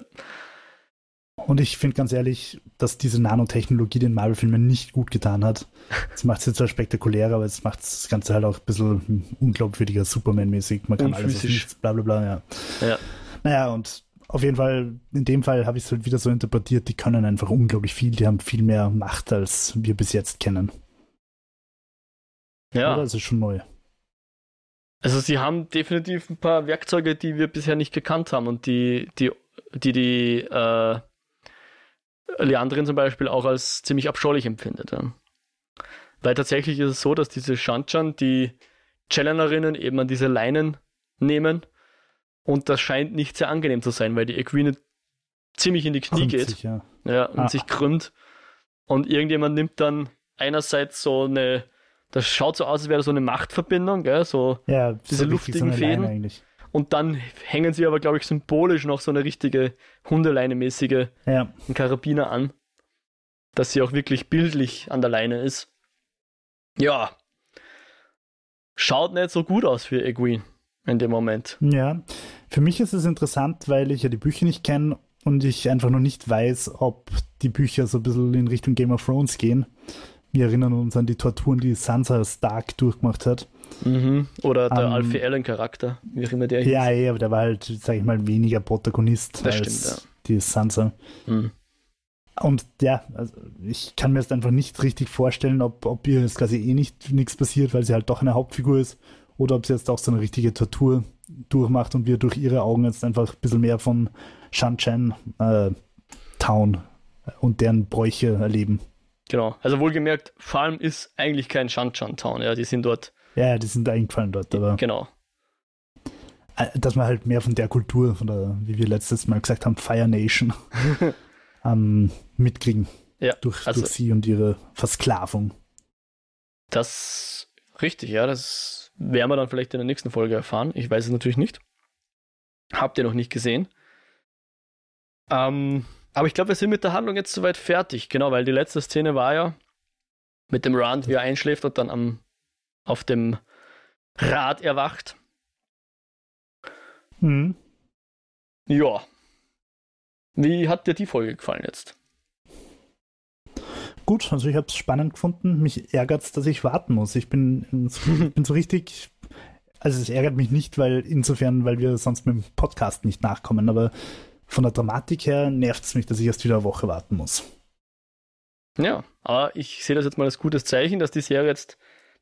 Und ich finde ganz ehrlich, dass diese Nanotechnologie den Marvel-Filmen nicht gut getan hat. Das macht sie zwar spektakulärer, aber es macht das Ganze halt auch ein bisschen unglaubwürdiger, Superman-mäßig. Man kann alles nichts, bla bla bla, ja. Ja. Naja, und auf jeden Fall, in dem Fall habe ich es halt wieder so interpretiert, die können einfach unglaublich viel, die haben viel mehr Macht, als wir bis jetzt kennen. ja. Oder? Ist schon neu. Also sie haben definitiv ein paar Werkzeuge, die wir bisher nicht gekannt haben und die die, die, die äh, Leandrin zum Beispiel auch als ziemlich abscheulich empfindet. Ja. Weil tatsächlich ist es so, dass diese Shanchan die Challengerinnen eben an diese Leinen nehmen und das scheint nicht sehr angenehm zu sein, weil die Equine ziemlich in die Knie Krümmt geht sich, ja. ja, und Ah. sich krümmt. Und irgendjemand nimmt dann einerseits so eine, das schaut so aus, als wäre so eine Machtverbindung, gell? so Ja, Diese so luftigen so Fäden. Und dann hängen sie aber, glaube ich, symbolisch noch so eine richtige Hundeleine-mäßige Ja, Karabiner an, dass sie auch wirklich bildlich an der Leine ist. Ja. Schaut nicht so gut aus für Egwene in dem Moment. ja. Für mich ist es interessant, weil ich ja die Bücher nicht kenne und ich einfach noch nicht weiß, ob die Bücher so ein bisschen in Richtung Game of Thrones gehen. Wir erinnern uns an die Torturen, die Sansa Stark durchgemacht hat. Mhm. Oder der Ähm, Alfie Allen-Charakter, wie auch immer der hieß. Ja, aber der war halt, sag ich mal, weniger Protagonist Das als stimmt, die Sansa. Mhm. Und ja, also ich kann mir jetzt einfach nicht richtig vorstellen, ob, ob ihr jetzt quasi eh nicht nichts passiert, weil sie halt doch eine Hauptfigur ist, oder ob sie jetzt auch so eine richtige Tortur durchmacht und wir durch ihre Augen jetzt einfach ein bisschen mehr von Shanchan äh, Town und deren Bräuche erleben. Genau. Also wohlgemerkt, Falm ist eigentlich kein Shanchan-Town, ja, die sind dort. Ja, die sind eingefallen dort, aber Genau. äh, dass man halt mehr von der Kultur, von der, wie wir letztes Mal gesagt haben, Fire Nation ähm, mitkriegen Ja, durch, also- durch sie und ihre Versklavung. Das richtig, ja, das werden wir dann vielleicht in der nächsten Folge erfahren. Ich weiß es natürlich nicht. Habt ihr noch nicht gesehen. Ähm, aber ich glaube, wir sind mit der Handlung jetzt soweit fertig. Genau, weil die letzte Szene war ja mit dem Rand, wie er einschläft und dann am, auf dem Rad erwacht. Mhm. Ja. Wie hat dir die Folge gefallen jetzt? Gut, also ich habe es spannend gefunden. Mich ärgert es, dass ich warten muss. Ich bin, ich bin so richtig. Also es ärgert mich nicht, weil insofern, weil wir sonst mit dem Podcast nicht nachkommen, aber von der Dramatik her nervt es mich, dass ich erst wieder eine Woche warten muss. Ja, aber ich sehe das jetzt mal als gutes Zeichen, dass die Serie jetzt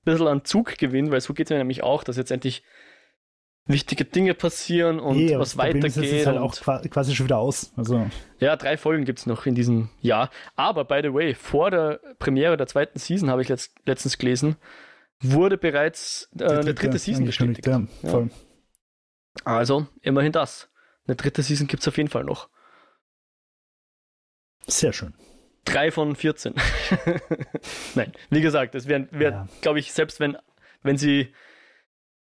bisschen an Zug gewinnt, weil so geht es mir nämlich auch, dass jetzt endlich wichtige Dinge passieren und aber was das Problem ist, weitergeht. halt auch qua- quasi schon wieder aus. Also Ja, drei Folgen gibt es noch in diesem Jahr. Aber, by the way, vor der Premiere der zweiten Season, habe ich letzt, letztens gelesen, wurde bereits äh, eine dritte Season bestätigt. Ja, voll. Also, immerhin das. Eine dritte Season gibt es auf jeden Fall noch. Sehr schön. Drei von 14. Nein, wie gesagt, es wäre, wär, Ja. glaube ich, selbst wenn, wenn sie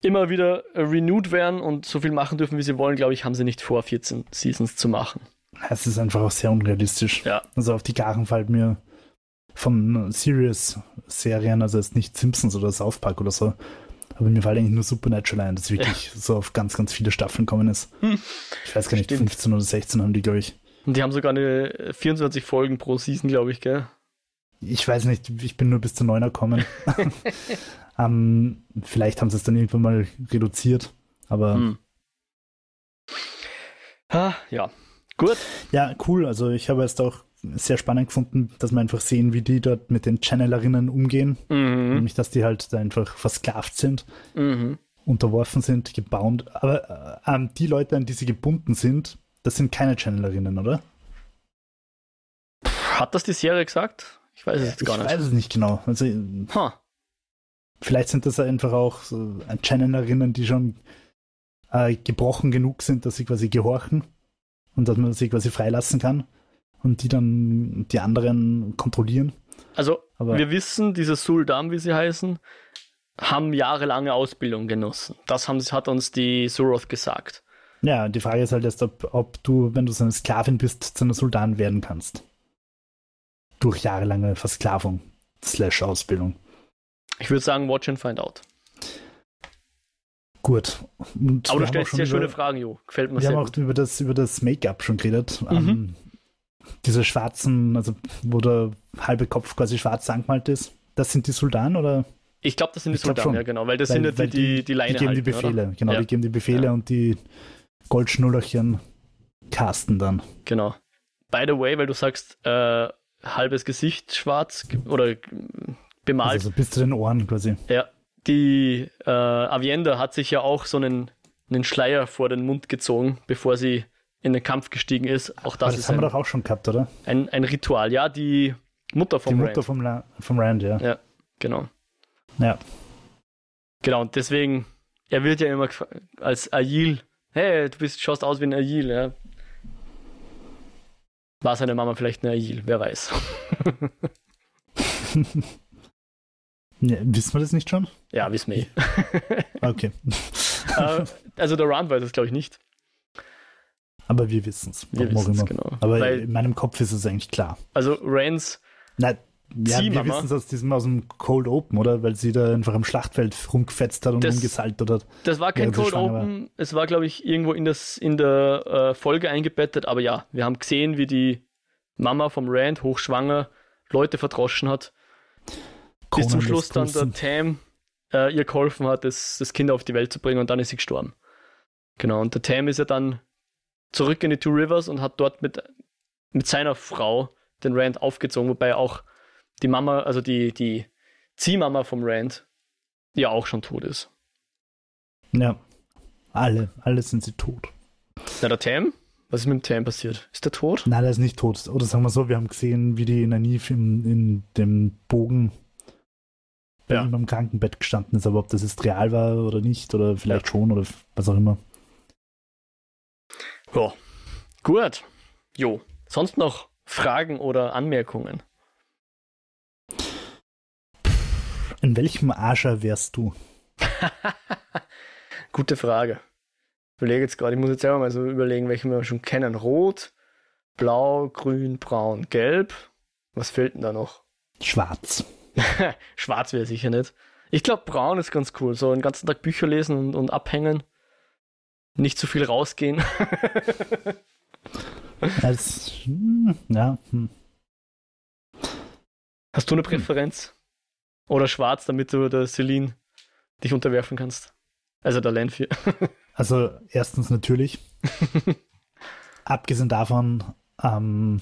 immer wieder äh, renewed wären und so viel machen dürfen, wie sie wollen, glaube ich, haben sie nicht vor, 14 Seasons zu machen. Es ist einfach auch sehr unrealistisch. Ja. Also auf die Garen fällt mir von Serious-Serien, also jetzt nicht Simpsons oder South Park oder so, aber mir fällt eigentlich nur Supernatural ein, das wirklich so auf ganz, ganz viele Staffeln kommen ist. Hm. Ich weiß gar nicht, Stimmt. 15 oder 16 haben die, glaube ich. Und die haben sogar eine äh, 24 Folgen pro Season, glaube ich, gell? Ich weiß nicht, ich bin nur bis zu 9er gekommen. ähm, vielleicht haben sie es dann irgendwann mal reduziert, aber Hm. Ah, ja, gut. ja, cool. Also ich habe es auch sehr spannend gefunden, dass wir einfach sehen, wie die dort mit den Channelerinnen umgehen. Mhm. Nämlich, dass die halt da einfach versklavt sind. Mhm. unterworfen sind, gebaut. Aber äh, ähm, die Leute, an die sie gebunden sind, das sind keine Channelerinnen, oder? Hat das die Serie gesagt? Ich weiß es jetzt gar ich nicht. weiß es nicht genau. Also Ha. vielleicht sind das einfach auch so Channelerinnen, die schon äh, gebrochen genug sind, dass sie quasi gehorchen und dass man sie quasi freilassen kann und die dann die anderen kontrollieren. Also, Aber wir wissen, diese Suldam, wie sie heißen, haben jahrelange Ausbildung genossen. Das haben, hat uns die Suroth gesagt. Ja, die Frage ist halt jetzt, ob, ob du, wenn du so eine Sklavin bist, zu einer Sultan werden kannst. durch jahrelange Versklavung slash Ausbildung. Ich würde sagen, watch and find out. Gut. Und Aber du stellst sehr schöne Fragen, Jo. Gefällt mir wir sehr Wir haben gut. auch über das, über das Make-up schon geredet. Mhm. Ähm, diese schwarzen, also wo der halbe Kopf quasi schwarz angemalt ist. Das sind die Soldaten oder? Ich glaube, das sind die schon. ja genau, weil das weil, sind ja die, die, die, die Leine Die geben halten, die Befehle, oder? genau, ja. die geben die Befehle Ja. und die Goldschnullerchen casten dann. Genau. By the way, weil du sagst, äh, halbes Gesicht schwarz oder bemalt. Also so bis zu den Ohren quasi. Ja, die äh, Avienda hat sich ja auch so einen, einen Schleier vor den Mund gezogen, bevor sie in den Kampf gestiegen ist. Auch das, Aber das ist haben ein, wir doch auch schon gehabt, oder? ein, ein Ritual. Ja, die Mutter vom die Mutter Rand. vom, La vom Rand, ja. Ja, genau. Ja. Genau, und deswegen, er wird ja immer als Ail, hey, du bist, schaust aus wie ein Ail, ja. War seine Mama vielleicht eine Ail, wer weiß. ja. Wissen wir das nicht schon? ja, wissen wir eh. Okay. Äh, also der Rand weiß es, glaube ich, nicht. Aber wir wissen es. Wir wissen es, genau. Aber Weil, in meinem Kopf ist es eigentlich klar. also Rands Nein, ja, wir wissen es aus diesem aus dem Cold Open, oder? Weil sie da einfach am Schlachtfeld rumgefetzt hat und Das- rumgesaltert hat. Das war kein Cold Open, es war, glaube ich, irgendwo in, das, in der äh, Folge eingebettet, aber ja, wir haben gesehen, wie die Mama vom Rand hochschwanger Leute verdroschen hat, bis zum Conan Schluss dann der. Tam äh, ihr geholfen hat, das, das Kind auf die Welt zu bringen und dann ist sie gestorben. Genau, und der Tam ist ja dann zurück in die Two Rivers und hat dort mit, mit seiner Frau den Rand aufgezogen, wobei auch die Mama, also die, die Ziehmama vom Rand, ja auch schon tot ist. Ja. Alle, alle sind sie tot. Na, der Tam? Was ist mit dem Tam passiert? Ist der tot? Nein, der ist nicht tot. Oder sagen wir so, wir haben gesehen, wie die Nynaeve in, in dem Bogen bei Ja. ihm am Krankenbett gestanden ist. Aber ob das jetzt real war oder nicht, oder vielleicht schon, oder was auch immer. Ja. Gut. Jo. Sonst noch Fragen oder Anmerkungen? In welchem Ascher wärst du? Gute Frage. Ich überlege jetzt gerade, ich muss jetzt selber mal so überlegen, welche wir schon kennen. Rot, Blau, Grün, Braun, Gelb. Was fehlt denn da noch? Schwarz. Schwarz wäre sicher nicht. Ich glaube, Braun ist ganz cool. So den ganzen Tag Bücher lesen und, und abhängen. Nicht zu viel rausgehen. Als, hm, ja, hm. Hast du eine Präferenz? Oder schwarz, damit du der Celine dich unterwerfen kannst? Also der Landfier. Also erstens natürlich. Abgesehen davon, ähm,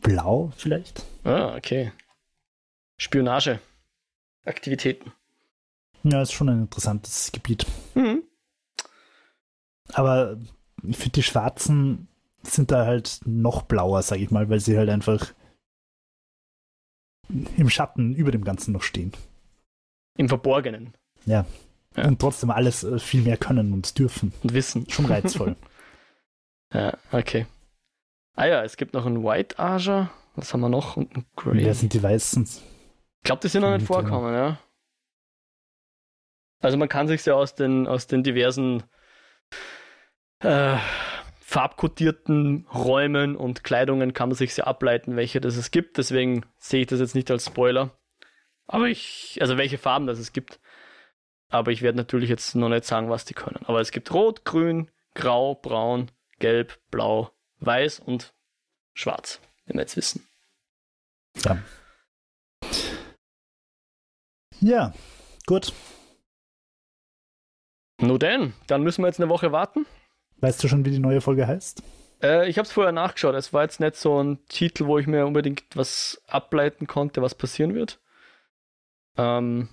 blau vielleicht. ah, okay. Spionage. Aktivitäten. Ja, ist schon ein interessantes Gebiet. Mhm. Aber ich finde, die Schwarzen sind da halt noch blauer, sag ich mal, weil sie halt einfach im Schatten über dem Ganzen noch stehen. Im Verborgenen. Ja. Und trotzdem alles äh, viel mehr können und dürfen. Und Wissen. Schon reizvoll. Ja, okay. Ah ja, es gibt noch einen White Aja. Was haben wir noch? Und einen Grey. Wer sind die Weißen? Ich glaube, die sind noch nicht ja. vorkommen, ja. Also man kann sich ja aus den, aus den diversen äh, farbkodierten Räumen und Kleidungen kann man sich ja ableiten, welche das es gibt. Deswegen sehe ich das jetzt nicht als Spoiler. Aber ich, also welche Farben das es gibt. Aber ich werde natürlich jetzt noch nicht sagen, was die können. Aber es gibt Rot, Grün, Grau, Braun, Gelb, Blau, Weiß und Schwarz, wenn wir jetzt wissen. Ja. Ja, gut. Nur denn, dann müssen wir jetzt eine Woche warten. Weißt du schon, wie die neue Folge heißt? Äh, ich habe es vorher nachgeschaut. Es war jetzt nicht so ein Titel, wo ich mir unbedingt was ableiten konnte, was passieren wird. Ähm,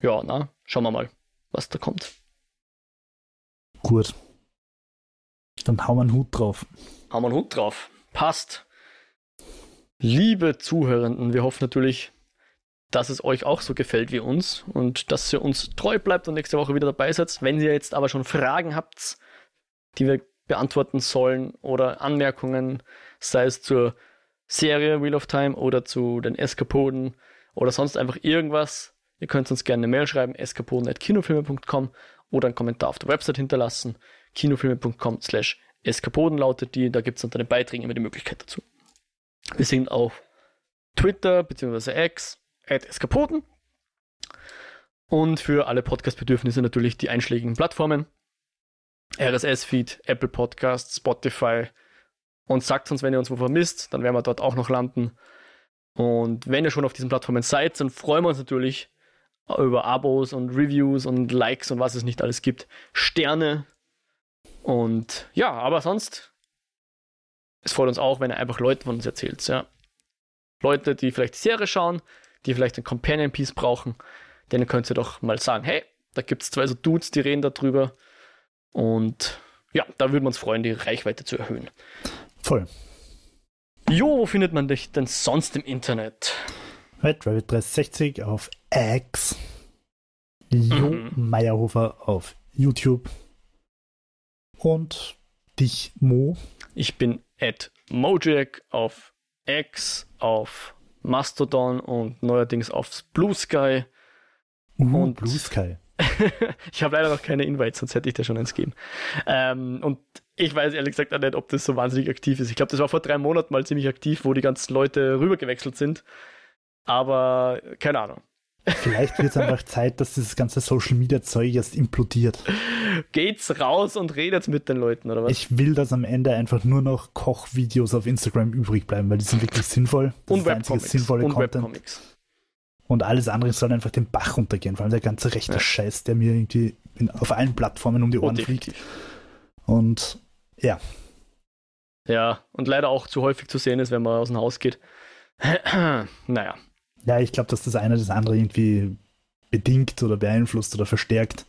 ja, na, schauen wir mal, was da kommt. Gut. Dann hauen wir einen Hut drauf. Haben wir einen Hut drauf. Passt. Liebe Zuhörenden, wir hoffen natürlich, dass es euch auch so gefällt wie uns und dass ihr uns treu bleibt und nächste Woche wieder dabei seid. Wenn ihr jetzt aber schon Fragen habt, die wir beantworten sollen oder Anmerkungen, sei es zur Serie Wheel of Time oder zu den Eskapoden oder sonst einfach irgendwas, ihr könnt uns gerne eine Mail schreiben, eskapoden.kinofilme.com oder einen Kommentar auf der Website hinterlassen, kinofilme.com slash eskapoden lautet die, da gibt es unter den Beiträgen immer die Möglichkeit dazu. Wir sind auf Twitter bzw. X, at Eskapoden. Und für alle Podcast-Bedürfnisse natürlich die einschlägigen Plattformen. RSS-Feed, Apple Podcasts, Spotify. Und sagt uns, wenn ihr uns wo vermisst, dann werden wir dort auch noch landen. Und wenn ihr schon auf diesen Plattformen seid, dann freuen wir uns natürlich über Abos und Reviews und Likes und was es nicht alles gibt. Sterne. Und ja, aber sonst, es freut uns auch, wenn ihr einfach Leute von uns erzählt. Ja. Leute, die vielleicht die Serie schauen, die vielleicht ein Companion Piece brauchen, denen könnt ihr doch mal sagen, hey, da gibt es zwei so Dudes, die reden darüber. Und ja, da würden wir uns freuen, die Reichweite zu erhöhen. Voll. Jo, wo findet man dich denn sonst im Internet? Red Rabbit 360 auf X. Jo Mhm. Meyerhofer auf YouTube. Und dich, Mo. Ich bin at Mojack auf X, auf Mastodon und neuerdings auf Blue Sky. Uh, Und- Blue Sky. ich habe leider noch keine Invites, sonst hätte ich dir schon eins gegeben. Ähm, und ich weiß ehrlich gesagt auch nicht, ob das so wahnsinnig aktiv ist. Ich glaube, das war vor drei Monaten mal ziemlich aktiv, wo die ganzen Leute rübergewechselt sind. Aber keine Ahnung. Vielleicht wird es einfach Zeit, dass dieses ganze Social Media Zeug erst implodiert. Geht's raus und redet mit den Leuten, oder was? Ich will, dass am Ende einfach nur noch Kochvideos auf Instagram übrig bleiben, weil die sind wirklich sinnvoll. Das und Webcomics. sinnvolle Und Content. Webcomics. Und alles andere soll einfach den Bach runtergehen. Vor allem der ganze rechte Ja. Scheiß, der mir irgendwie in, auf allen Plattformen um die Oh, Ohren fliegt. definitiv. Und ja, Ja, und leider auch zu häufig zu sehen ist, wenn man aus dem Haus geht. naja. Ja, ich glaube, dass das eine das andere irgendwie bedingt oder beeinflusst oder verstärkt.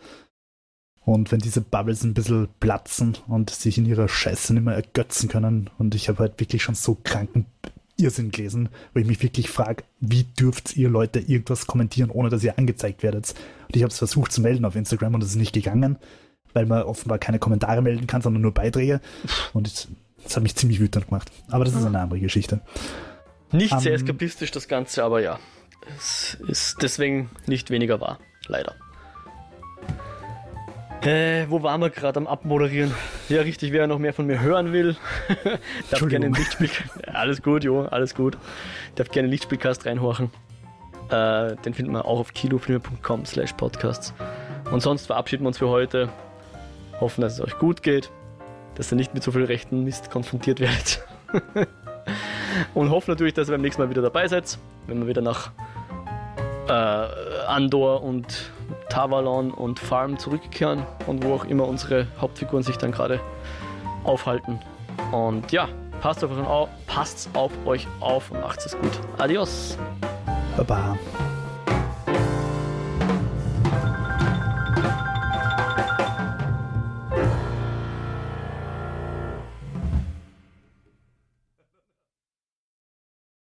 Und wenn diese Bubbles ein bisschen platzen und sich in ihrer Scheiße nicht mehr ergötzen können, und ich habe halt wirklich schon so kranken Irrsinn gelesen, wo ich mich wirklich frage, wie dürft ihr Leute irgendwas kommentieren, ohne dass ihr angezeigt werdet? Und ich habe es versucht zu melden auf Instagram und es ist nicht gegangen, weil man offenbar keine Kommentare melden kann, sondern nur Beiträge. Und es- das hat mich ziemlich wütend gemacht. Aber das ist eine andere Geschichte. Nicht sehr Ähm, eskapistisch das Ganze, aber ja. Es ist deswegen nicht weniger wahr. Leider. Äh, wo waren wir gerade am Abmoderieren? Ja, richtig, wer noch mehr von mir hören will, darf gerne ein Lichtspiel. Alles gut, Jo, alles gut. Darf gerne einen Lichtspielcast reinhorchen. Äh, den findet man auch auf kinofilme.com slash podcasts. Und sonst verabschieden wir uns für heute. Hoffen, dass es euch gut geht, dass ihr nicht mit so viel rechten Mist konfrontiert werdet. Und hoffen natürlich, dass ihr beim nächsten Mal wieder dabei seid, wenn wir wieder nach äh, Andor und Tavalon und Farm zurückkehren und wo auch immer unsere Hauptfiguren sich dann gerade aufhalten. Und ja, passt auf, passt auf euch auf und macht es gut. Adios. Baba.